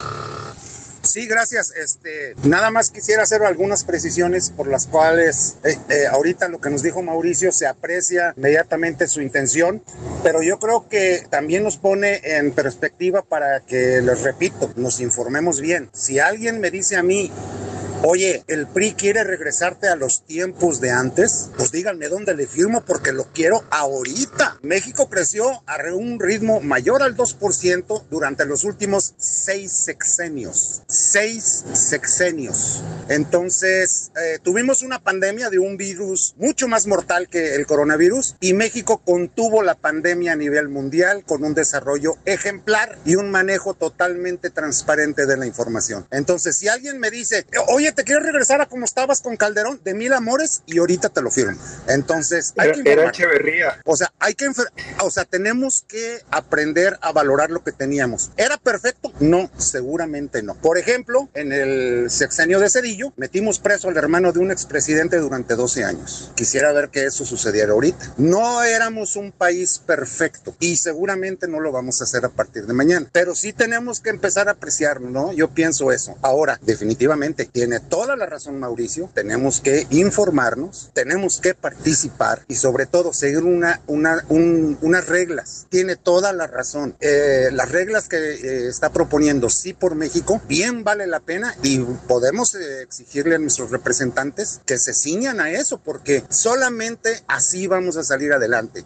Sí, gracias. Este, nada más quisiera hacer algunas precisiones por las cuales eh, eh, ahorita lo que nos dijo Mauricio se aprecia inmediatamente su intención, pero yo creo que también nos pone en perspectiva para que, les repito, nos informemos bien. Si alguien me dice a mí, Oye, el PRI quiere regresarte a los tiempos de antes. Pues díganme dónde le firmo porque lo quiero ahorita. México creció a un ritmo mayor al 2% durante los últimos seis sexenios. Seis sexenios. Entonces, eh, tuvimos una pandemia de un virus mucho más mortal que el coronavirus y México contuvo la pandemia a nivel mundial con un desarrollo ejemplar y un manejo totalmente transparente de la información. Entonces, si alguien me dice, oye, ¿te quieres regresar a como estabas con Calderón? De mil amores y ahorita te lo firmo. Entonces, hay que Era Echeverría. O sea, hay que, o sea, tenemos que aprender a valorar lo que teníamos. ¿Era perfecto? No, seguramente no. Por ejemplo, en el sexenio de Cedillo, metimos preso al hermano de un expresidente durante 12 años. Quisiera ver que eso sucediera ahorita. No éramos un país perfecto y seguramente no lo vamos a hacer a partir de mañana. Pero sí tenemos que empezar a apreciarlo, ¿no? Yo pienso eso. Ahora, definitivamente, tiene toda la razón Mauricio, tenemos que informarnos, tenemos que participar y sobre todo seguir una, una, unas reglas. Tiene toda la razón. Eh, las reglas que eh, está proponiendo Sí por México, bien vale la pena y podemos eh, exigirle a nuestros representantes que se ciñan a eso porque solamente así vamos a salir adelante.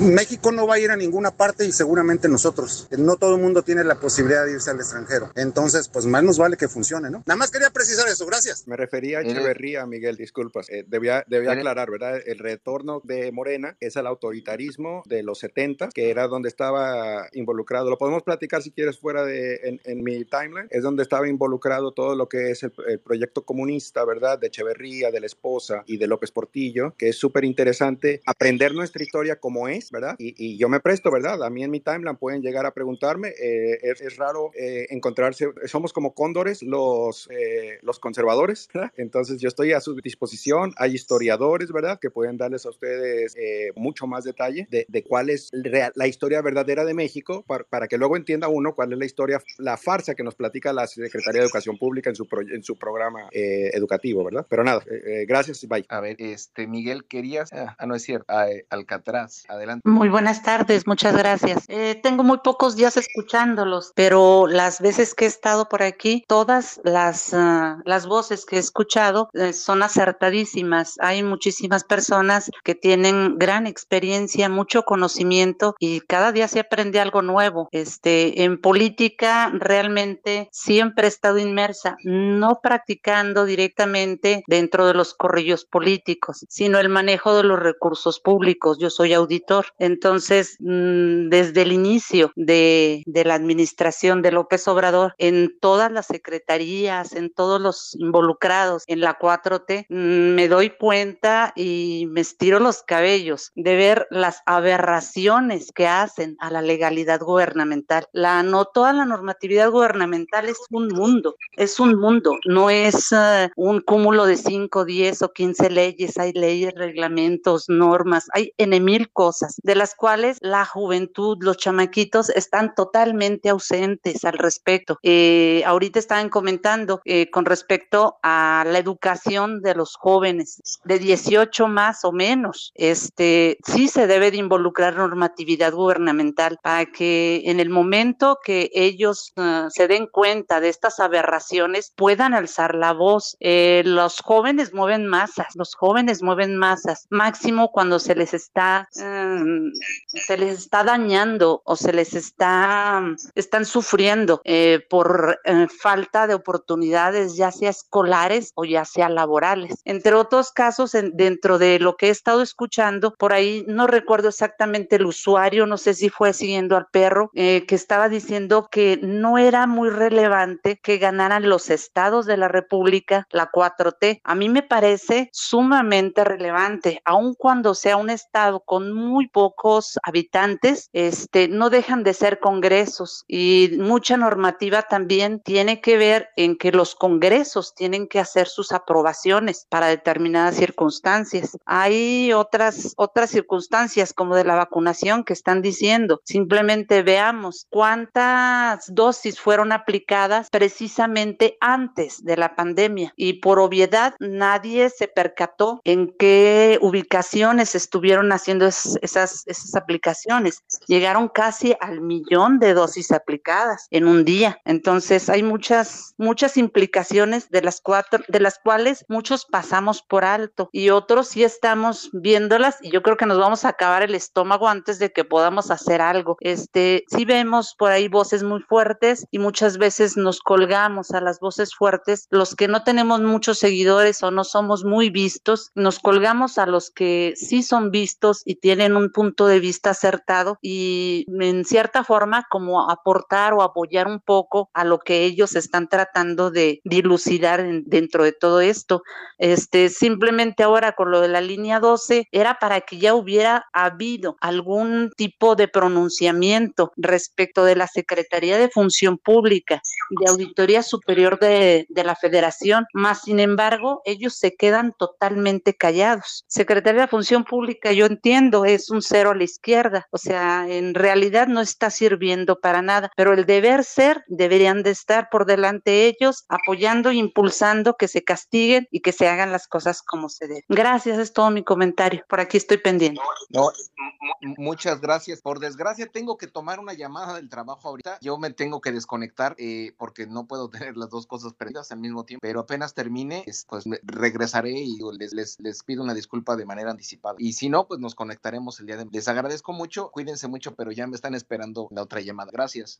México no va a ir a ninguna parte y seguramente nosotros. No todo el mundo tiene la posibilidad de irse al extranjero. Entonces, pues más nos vale que funcione, ¿no? Nada más quería precisar eso gracias. Me refería a Echeverría, Miguel, disculpas. Eh, debía debía aclarar, ¿verdad? El retorno de Morena es al autoritarismo de los 70, que era donde estaba involucrado. Lo podemos platicar si quieres fuera de en, mi timeline. Es donde estaba involucrado todo lo que es el, proyecto comunista, ¿verdad? De Echeverría, de la esposa y de López Portillo, que es súper interesante aprender nuestra historia como es, ¿verdad? Y, yo me presto, ¿verdad? A mí en mi timeline pueden llegar a preguntarme. Eh, es, raro eh, encontrarse, somos como cóndores los, los conservadores, entonces yo estoy a su disposición. Hay historiadores, ¿verdad?, que pueden darles a ustedes eh, mucho más detalle de, cuál es la historia verdadera de México para, que luego entienda uno cuál es la historia, la farsa que nos platica la Secretaría de Educación Pública en su, en su programa eh, educativo, ¿verdad? Pero nada, eh, gracias y bye. A ver, este, Miguel, querías, ah, no es cierto, ah, Alcatraz, adelante. Muy buenas tardes, muchas gracias. tengo muy pocos días escuchándolos, pero las veces que he estado por aquí, todas las, uh, las voces que he escuchado eh, son acertadísimas. Hay muchísimas personas que tienen gran experiencia, mucho conocimiento y cada día se aprende algo nuevo. Este, en política realmente siempre he estado inmersa, no practicando directamente dentro de los corrillos políticos, sino el manejo de los recursos públicos. Yo soy auditor. Entonces, mm, desde el inicio de, de la administración de López Obrador, en todas las secretarías, en todos los involucrados en la 4T, mm, me doy cuenta y me estiro los cabellos de ver las aberraciones que hacen a la legalidad gubernamental. La, no toda la normatividad gubernamental es un mundo, es un mundo, no es uh, un cúmulo de 5, 10 o 15 leyes, hay leyes, reglamentos, normas, hay en mil cosas, de las cuales la juventud, los chamaquitos están totalmente ausentes al respecto. Eh, ahorita estaban comentando eh, con respecto a la educación de los jóvenes de 18 más o menos. Este sí se debe de involucrar normatividad gubernamental para que en el momento que ellos uh, se den cuenta de estas aberraciones puedan alzar la voz. Eh, los jóvenes mueven masas, los jóvenes mueven masas, máximo cuando se les está um, se les está dañando o se les está están sufriendo eh, por eh, falta de oportunidades ya sea escolares o ya sea laborales. Entre otros casos, dentro de lo que he estado escuchando, por ahí no recuerdo exactamente el usuario, no sé si fue siguiendo al perro, eh, que estaba diciendo que no era muy relevante que ganaran los estados de la República la 4T. A mí me parece sumamente relevante, aun cuando sea un estado con muy pocos habitantes, este, no dejan de ser congresos y mucha normativa también tiene que ver en que los congresos tienen que hacer sus aprobaciones para determinadas circunstancias. Hay otras, otras circunstancias como de la vacunación que están diciendo, simplemente veamos cuántas dosis fueron aplicadas precisamente antes de la pandemia y por obviedad nadie se percató en qué ubicaciones estuvieron haciendo esas, esas aplicaciones. Llegaron casi al millón de dosis aplicadas en un día. Entonces hay muchas, muchas implicaciones de las cuatro, de las cuales muchos pasamos por alto y otros sí estamos viéndolas y yo creo que nos vamos a acabar el estómago antes de que podamos hacer algo. Este, sí vemos por ahí voces muy fuertes y muchas veces nos colgamos a las voces fuertes, los que no tenemos muchos seguidores o no somos muy vistos, nos colgamos a los que sí son vistos y tienen un punto de vista acertado y en cierta forma como aportar o apoyar un poco a lo que ellos están tratando de dilucidar dentro de todo esto. Este, simplemente ahora con lo de la línea 12 era para que ya hubiera habido algún tipo de pronunciamiento respecto de la Secretaría de Función Pública y de Auditoría Superior de, de la Federación, más sin embargo ellos se quedan totalmente callados. Secretaría de Función Pública, yo entiendo, es un cero a la izquierda, o sea, en realidad no está sirviendo para nada, pero el deber ser deberían de estar por delante ellos, apoyando e impulsando que se castiguen y que se hagan las cosas como se deben. Gracias, es todo mi comentario. Por aquí estoy pendiente. No, muchas gracias. Por desgracia, tengo que tomar una llamada del trabajo ahorita. Yo me tengo que desconectar eh, porque no puedo tener las dos cosas perdidas al mismo tiempo. Pero apenas termine, pues regresaré y les, les, les pido una disculpa de manera anticipada. Y si no, pues nos conectaremos el día de. Les agradezco mucho, cuídense mucho, pero ya me están esperando la otra llamada. Gracias.